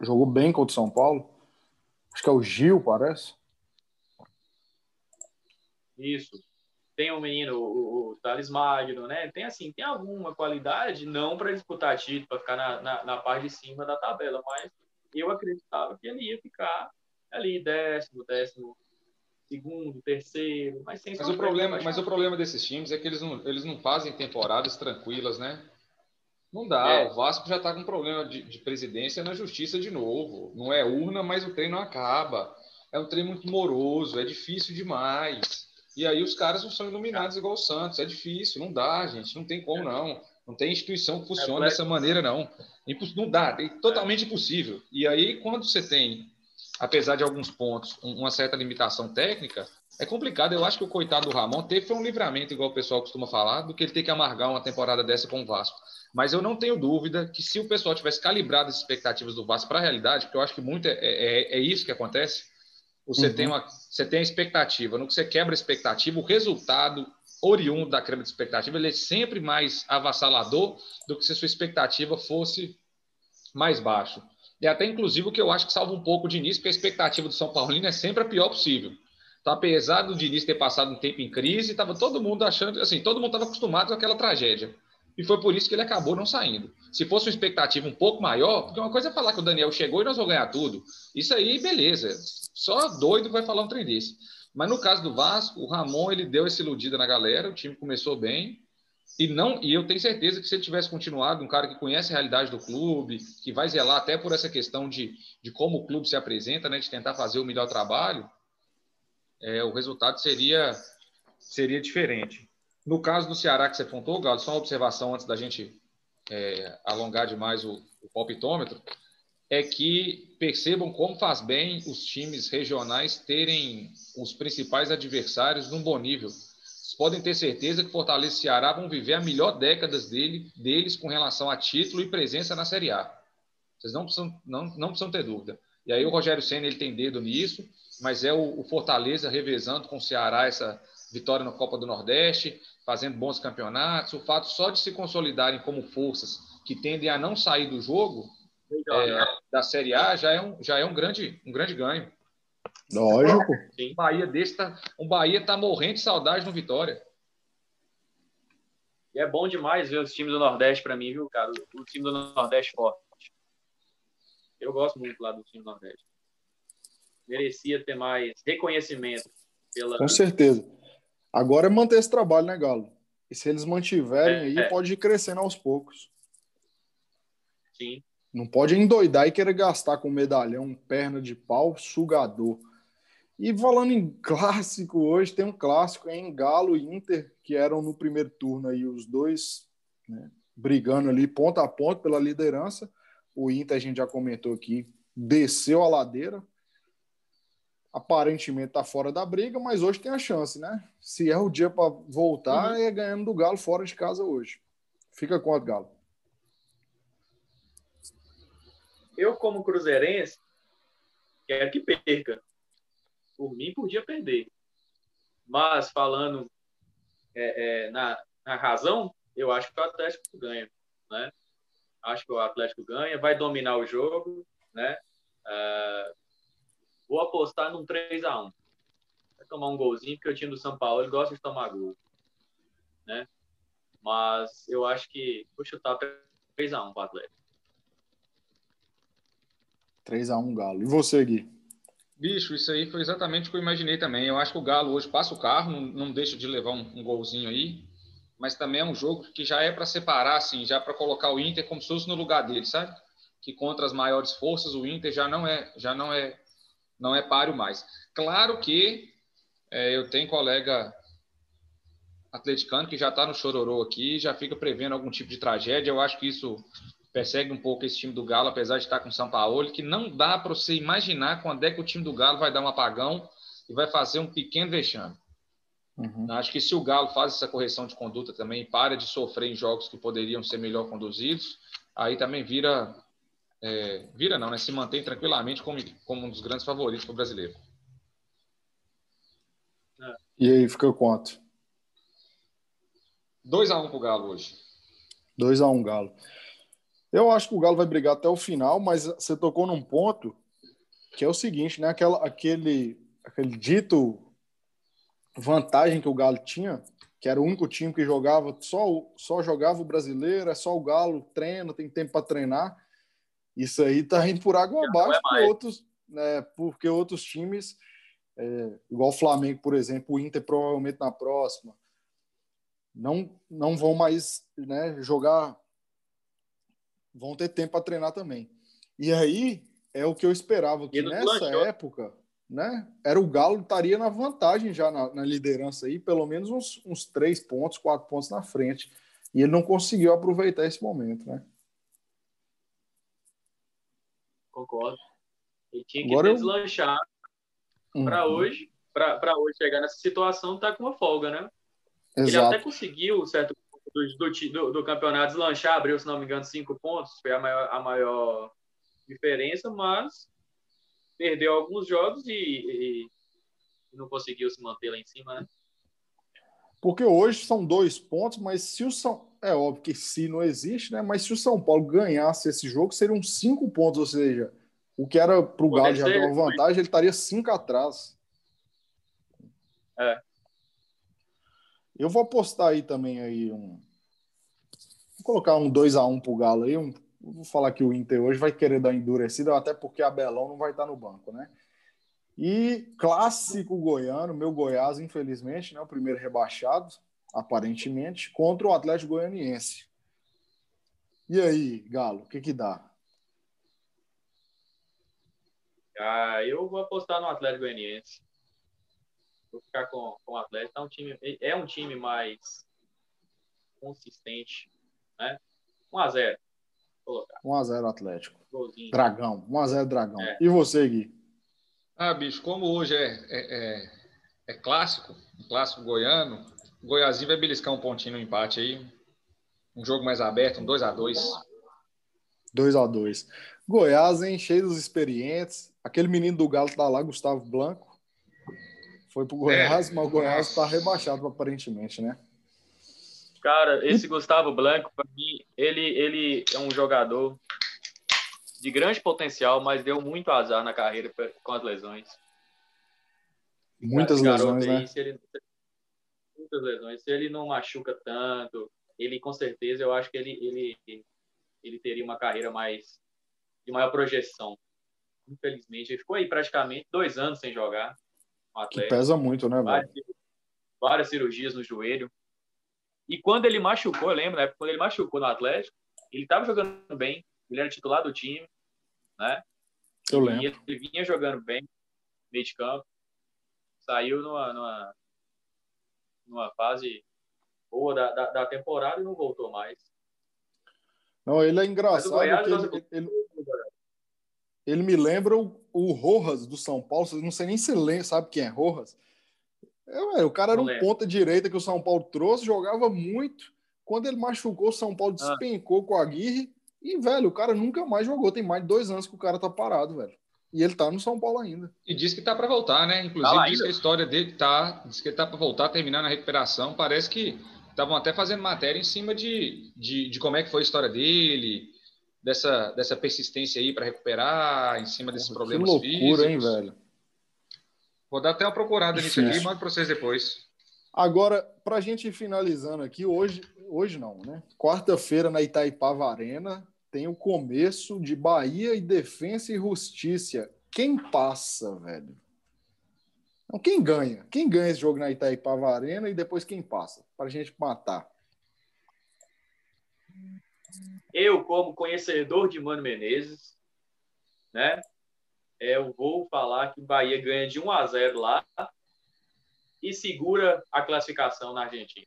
jogou bem contra o São Paulo. Acho que é o Gil, parece. Isso. Tem um menino, o, o Thales Magno, né? Tem assim, tem alguma qualidade, não para disputar título, para ficar na, na, na, parte de cima da tabela, mas eu acreditava que ele ia ficar ali décimo, décimo segundo, terceiro, mas sem mas o problema Mas o problema desses times é que eles não, eles não fazem temporadas tranquilas, né? Não dá, é. o Vasco já está com problema de, de, presidência na justiça de novo. Não é urna, mas o trem não acaba. É um trem muito moroso, é difícil demais. E aí os caras não são iluminados igual o Santos. É difícil, não dá, gente. Não tem como, não. Não tem instituição que funcione é dessa maneira, não. Não dá, é totalmente impossível. E aí, quando você tem, apesar de alguns pontos, uma certa limitação técnica, é complicado. Eu acho que o coitado do Ramon teve foi um livramento, igual o pessoal costuma falar, do que ele ter que amargar uma temporada dessa com o Vasco. Mas eu não tenho dúvida que se o pessoal tivesse calibrado as expectativas do Vasco para a realidade, porque eu acho que muito é, é, é isso que acontece, você, uhum. tem uma, você tem a expectativa. No que você quebra a expectativa, o resultado oriundo da quebra de expectativa ele é sempre mais avassalador do que se a sua expectativa fosse mais baixa. E até, inclusive, o que eu acho que salva um pouco o Diniz, porque a expectativa do São Paulino é sempre a pior possível. Então, apesar do Diniz ter passado um tempo em crise, estava todo mundo achando, assim, todo mundo estava acostumado com aquela tragédia. E foi por isso que ele acabou não saindo. Se fosse uma expectativa um pouco maior, porque uma coisa é falar que o Daniel chegou e nós vamos ganhar tudo. Isso aí, beleza. Só doido vai falar um trem desse. Mas no caso do Vasco, o Ramon ele deu essa iludida na galera, o time começou bem. E não, e eu tenho certeza que se ele tivesse continuado, um cara que conhece a realidade do clube, que vai zelar até por essa questão de, de como o clube se apresenta, né, de tentar fazer o melhor trabalho, é, o resultado seria seria diferente. No caso do Ceará que você apontou, Galo, só uma observação antes da gente é, alongar demais o, o palpitômetro, é que percebam como faz bem os times regionais terem os principais adversários num bom nível. Vocês podem ter certeza que Fortaleza e Ceará vão viver a melhor década dele, deles com relação a título e presença na Série A. Vocês não precisam, não, não precisam ter dúvida. E aí o Rogério Senna ele tem dedo nisso, mas é o, o Fortaleza revezando com o Ceará essa vitória na Copa do Nordeste, fazendo bons campeonatos, o fato só de se consolidarem como forças que tendem a não sair do jogo é, da Série A já é um, já é um, grande, um grande ganho. Lógico. Um Bahia desse tá, um Bahia tá morrendo de saudade no Vitória. E é bom demais ver os times do Nordeste para mim, viu, cara? O time do Nordeste forte. Eu gosto muito lá do time do Nordeste. Merecia ter mais reconhecimento pela. Com certeza. Agora é manter esse trabalho, né, Galo? E se eles mantiverem aí, é. pode ir crescendo aos poucos. Sim. Não pode endoidar e querer gastar com medalhão, perna de pau, sugador. E falando em clássico, hoje tem um clássico em Galo e Inter, que eram no primeiro turno aí os dois né, brigando ali ponta a ponta pela liderança. O Inter, a gente já comentou aqui, desceu a ladeira, aparentemente está fora da briga, mas hoje tem a chance, né? Se é o dia para voltar, uhum. é ganhando do Galo fora de casa hoje. Fica quanto, Galo? Eu, como cruzeirense, quero que perca. Por mim, podia perder. Mas, falando é, é, na, na razão, eu acho que o Atlético ganha, né? Acho que o Atlético ganha, vai dominar o jogo, né? Uh, Vou apostar num 3x1. Vai tomar um golzinho, porque o time do São Paulo ele gosta de tomar gol. Né? Mas eu acho que vou chutar 3x1 para o Atlético. 3x1 Galo. E você, Gui? Bicho, isso aí foi exatamente o que eu imaginei também. Eu acho que o Galo hoje passa o carro, não, não deixa de levar um, um golzinho aí. mas também é um jogo que já é para separar, assim, já para colocar o Inter como se fosse no lugar dele, sabe? Que contra as maiores forças o Inter já não é, já não é, não é páreo mais. Claro que é, eu tenho colega atleticano que já está no chororô aqui, já fica prevendo algum tipo de tragédia. Eu acho que isso persegue um pouco esse time do Galo, apesar de estar com o São Paulo, que não dá para você imaginar quando é que o time do Galo vai dar um apagão e vai fazer um pequeno vexame. Uhum. Acho que se o Galo faz essa correção de conduta também, para de sofrer em jogos que poderiam ser melhor conduzidos, aí também vira, é, vira não, né? Se mantém tranquilamente como, como um dos grandes favoritos para o brasileiro. E aí, fica quanto? 2x1 um para o Galo hoje. 2x1 um, Galo. Eu acho que o Galo vai brigar até o final, mas você tocou num ponto que é o seguinte, né? Aquela, aquele, aquele dito vantagem que o Galo tinha, que era o único time que jogava só só jogava o brasileiro, é só o Galo treina, tem tempo para treinar. Isso aí tá indo por água abaixo, é porque outros, né, porque outros times, é, igual o Flamengo, por exemplo, o Inter provavelmente na próxima, não não vão mais né, jogar, vão ter tempo para treinar também. E aí é o que eu esperava que nessa época né? Era o Galo estaria na vantagem já na, na liderança aí, pelo menos uns, uns três pontos, quatro pontos na frente. E ele não conseguiu aproveitar esse momento, né? Concordo. Ele tinha que Agora deslanchar eu... para uhum. hoje, para hoje chegar nessa situação, tá com uma folga, né? Exato. Ele até conseguiu, certo, do, do, do, campeonato deslanchar, abriu, se não me engano, cinco pontos, foi a maior, a maior diferença, mas perdeu alguns jogos e, e não conseguiu se manter lá em cima, né? Porque hoje são dois pontos, mas se o São. É óbvio que se não existe, né? Mas se o São Paulo ganhasse esse jogo, seriam cinco pontos, ou seja, o que era para o Galo já ter uma vantagem, ele estaria cinco atrás. É. Eu vou apostar aí também aí um. Vou colocar um 2x1 um pro Galo aí, um vou falar que o Inter hoje vai querer dar endurecida, até porque a Belão não vai estar no banco, né? E clássico goiano, meu Goiás, infelizmente, né, o primeiro rebaixado, aparentemente, contra o Atlético Goianiense. E aí, Galo, o que que dá? Ah, eu vou apostar no Atlético Goianiense. Vou ficar com, com o Atlético. É um time, é um time mais consistente, né? 1 a 0 colocar. 1x0 Atlético. Golzinho. Dragão. 1x0 Dragão. É. E você, Gui? Ah, bicho, como hoje é, é, é, é clássico, um clássico goiano, o Goiazinho vai beliscar um pontinho no empate aí. Um jogo mais aberto, um 2x2. 2x2. Goiás, hein? Cheio dos experientes. Aquele menino do Galo tá lá, Gustavo Blanco. Foi pro Goiás, é. mas o Goiás tá rebaixado aparentemente, né? Cara, esse Gustavo Blanco, para mim, ele, ele é um jogador de grande potencial, mas deu muito azar na carreira com as lesões. Muitas lesões, aí, né? Se ele, muitas lesões. Se ele não machuca tanto, ele com certeza, eu acho que ele, ele, ele teria uma carreira mais de maior projeção. Infelizmente, ele ficou aí praticamente dois anos sem jogar. que pesa muito, né, várias, várias cirurgias no joelho. E quando ele machucou, eu lembro, né? Quando ele machucou no Atlético, ele estava jogando bem, ele era titular do time, né? Eu lembro. ele vinha jogando bem, meio de campo. Saiu numa, numa, numa fase boa da, da, da, temporada e não voltou mais. Não, ele é engraçado. Goiás, ele, ele, ele, me lembra o, o Rojas do São Paulo. Não sei nem se lembra, sabe quem é Rojas. É, o cara era um ponta direita que o São Paulo trouxe, jogava muito. Quando ele machucou, o São Paulo ah. despencou ah. com a Aguirre. E, velho, o cara nunca mais jogou. Tem mais de dois anos que o cara tá parado, velho. E ele tá no São Paulo ainda. E diz que tá para voltar, né? Inclusive, tá diz que a história dele tá. Diz que ele tá para voltar, terminar na recuperação. Parece que estavam até fazendo matéria em cima de, de, de, como é que foi a história dele, dessa, dessa persistência aí para recuperar, em cima desses Porra, problemas que loucura, físicos. hein, velho? Vou dar até uma procurada nisso aqui e mando para vocês depois. Agora, para a gente ir finalizando aqui, hoje, hoje não, né? Quarta-feira na Itaipava Arena tem o começo de Bahia e Defensa e Justiça. Quem passa, velho? Não, quem ganha? Quem ganha esse jogo na Itaipava Arena e depois quem passa? Para a gente matar. Eu, como conhecedor de Mano Menezes, né? Eu vou falar que o Bahia ganha de 1 a 0 lá e segura a classificação na Argentina.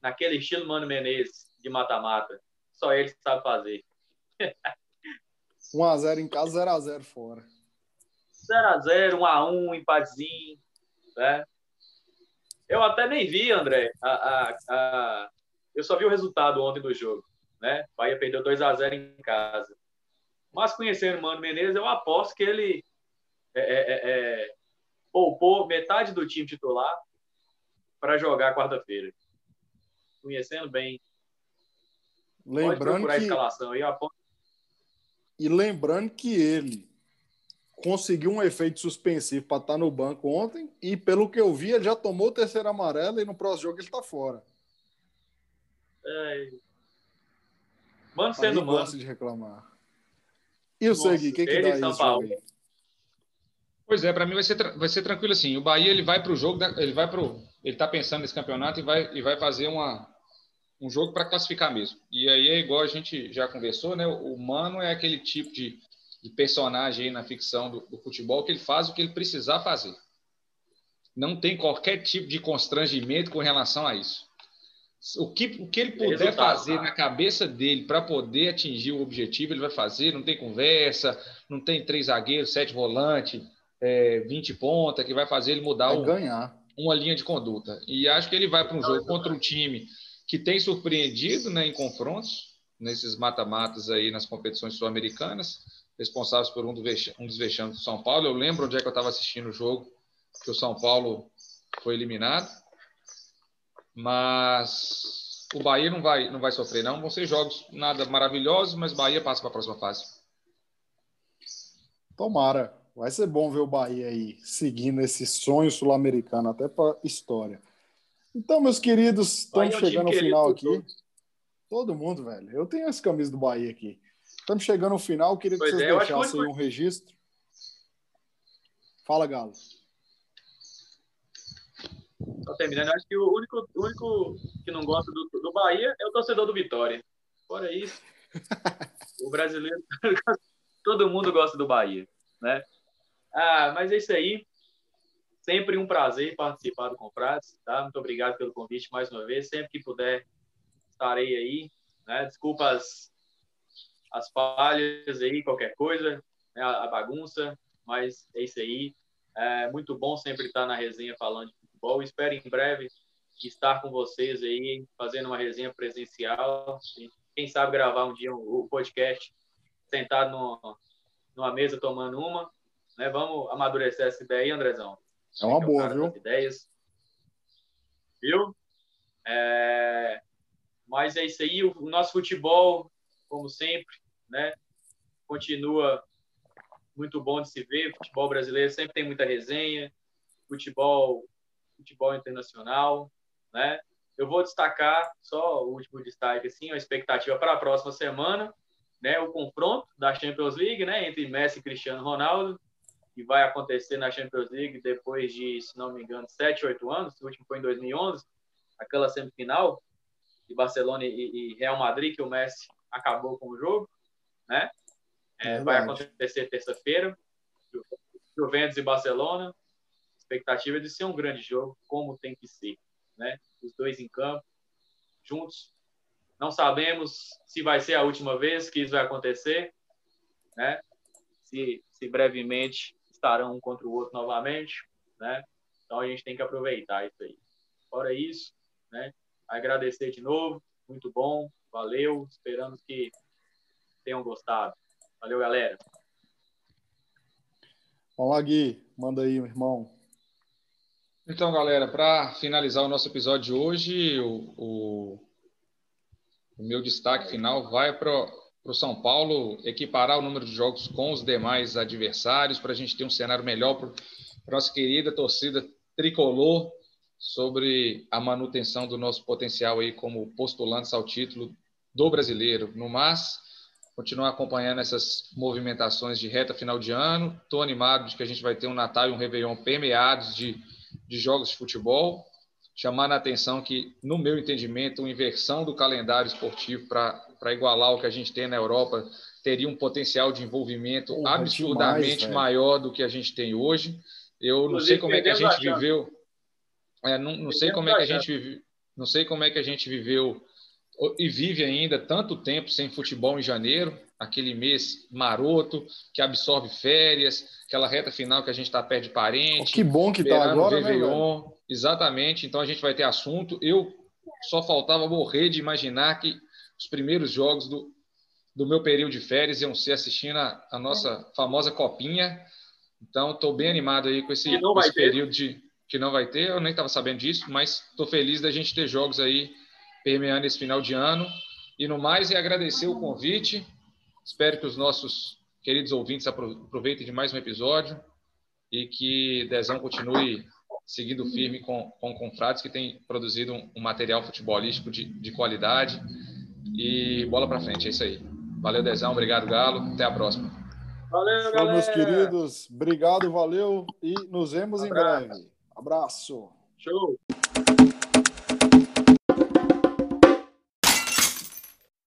Naquele estilo Mano Menezes de mata-mata. Só ele sabe fazer. 1x0 em casa, 0x0 fora. 0x0, 1x1, empatezinho. Né? Eu até nem vi, André. A, a, a... Eu só vi o resultado ontem do jogo. Né? Bahia perdeu 2x0 em casa. Mas conhecendo o Mano Menezes, eu aposto que ele é, é, é, é poupou metade do time titular para jogar quarta-feira. Conhecendo bem. Lembrando que... a escalação aí. E lembrando que ele conseguiu um efeito suspensivo para estar tá no banco ontem e, pelo que eu vi, ele já tomou o terceiro amarelo e no próximo jogo ele está fora. É... Mano sendo mano. gosta de reclamar. E o Segui, o que, que dá aí? Pois é, para mim vai ser, vai ser tranquilo assim. O Bahia ele vai para o jogo, ele vai para ele está pensando nesse campeonato e vai, e vai fazer uma, um jogo para classificar mesmo. E aí é igual a gente já conversou, né? O Mano é aquele tipo de, de personagem aí na ficção do, do, futebol que ele faz o que ele precisar fazer. Não tem qualquer tipo de constrangimento com relação a isso. O que, o que ele puder Resultado, fazer tá? na cabeça dele para poder atingir o objetivo, ele vai fazer. Não tem conversa, não tem três zagueiros, sete volantes, é, 20 ponta, que vai fazer ele mudar um, ganhar. uma linha de conduta. E acho que ele vai para um jogo contra um time que tem surpreendido né, em confrontos, nesses mata-matas aí nas competições sul-americanas, responsáveis por um, do um dos vexames do São Paulo. Eu lembro onde é que eu estava assistindo o jogo, que o São Paulo foi eliminado. Mas o Bahia não vai, não vai sofrer, não. Vão ser jogos nada maravilhosos, mas Bahia passa para a próxima fase. Tomara. Vai ser bom ver o Bahia aí seguindo esse sonho sul-americano até para história. Então, meus queridos, estamos chegando ao final aqui. Todo. todo mundo, velho. Eu tenho essa camisa do Bahia aqui. Estamos chegando ao final. Queria que pois vocês é, deixassem um registro. Fala, Galo. Só terminando, acho que o único, o único que não gosta do, do Bahia é o torcedor do Vitória. Fora isso, o brasileiro, todo mundo gosta do Bahia, né? Ah, mas é isso aí. Sempre um prazer participar do Comprados, tá? Muito obrigado pelo convite mais uma vez. Sempre que puder, estarei aí. Né? Desculpa as, as falhas aí, qualquer coisa, né? a, a, bagunça, mas é isso aí. É muito bom sempre estar na resenha falando de futebol. Espero em breve estar com vocês aí, fazendo uma resenha presencial. Quem sabe gravar um dia o um, podcast sentado no, numa mesa tomando uma. Né? Vamos amadurecer essa ideia aí, Andrezão. É uma é boa, viu? Ideias. Viu? É... Mas é isso aí. O nosso futebol, como sempre, né? continua muito bom de se ver. O futebol brasileiro sempre tem muita resenha. Futebol, futebol internacional, né? Eu vou destacar só o último destaque assim, a expectativa para a próxima semana, né? O confronto da Champions League, né? Entre Messi e Cristiano Ronaldo que vai acontecer na Champions League depois de, se não me engano, 7, 8 anos. O último foi em 2011, aquela semifinal de Barcelona e, Real Madrid, que o Messi acabou com o jogo, né? É, vai acontecer terça-feira, Juventus e Barcelona. Expectativa é de ser um grande jogo, como tem que ser, né? Os dois em campo, juntos. Não sabemos se vai ser a última vez que isso vai acontecer, né? Se, se brevemente estarão um contra o outro novamente, né? Então a gente tem que aproveitar isso aí. Fora isso, né? Agradecer de novo, muito bom, valeu, esperamos que tenham gostado. Valeu, galera. Vamos lá, Gui, manda aí, meu irmão. Então, galera, para finalizar o nosso episódio de hoje, o, o, o meu destaque final vai para para o São Paulo equiparar o número de jogos com os demais adversários, para a gente ter um cenário melhor para a nossa querida torcida tricolor sobre a manutenção do nosso potencial aí como postulantes ao título do brasileiro. No mais, continuar acompanhando essas movimentações de reta final de ano. Estou animado de que a gente vai ter um Natal e um Réveillon permeados de, de jogos de futebol. Chamar a atenção que, no meu entendimento, uma inversão do calendário esportivo para igualar o que a gente tem na Europa teria um potencial de envolvimento Porra, absurdamente demais, maior do que a gente tem hoje. Eu não sei como é que a gente viveu. É, não, não sei como é que a gente viveu. Não sei como é que a gente viveu e vive ainda tanto tempo sem futebol em janeiro, aquele mês maroto que absorve férias, aquela reta final que a gente está perto de parente. Oh, que bom que está agora, né, Réveillon, né, Exatamente. Então a gente vai ter assunto. Eu só faltava morrer de imaginar que os primeiros jogos do, do meu período de férias iam ser assistindo a, a nossa famosa copinha. Então estou bem animado aí com esse, esse período de que não vai ter. Eu nem estava sabendo disso, mas estou feliz da gente ter jogos aí permeando esse final de ano. E no mais, é agradecer o convite. Espero que os nossos queridos ouvintes aproveitem de mais um episódio e que Dezão continue seguindo firme com, com Confrades, que tem produzido um, um material futebolístico de, de qualidade. E bola para frente, é isso aí. Valeu, Dezão. Obrigado, Galo. Até a próxima. Valeu, Show, meus queridos. Obrigado, valeu e nos vemos um em breve. Abraço. Show.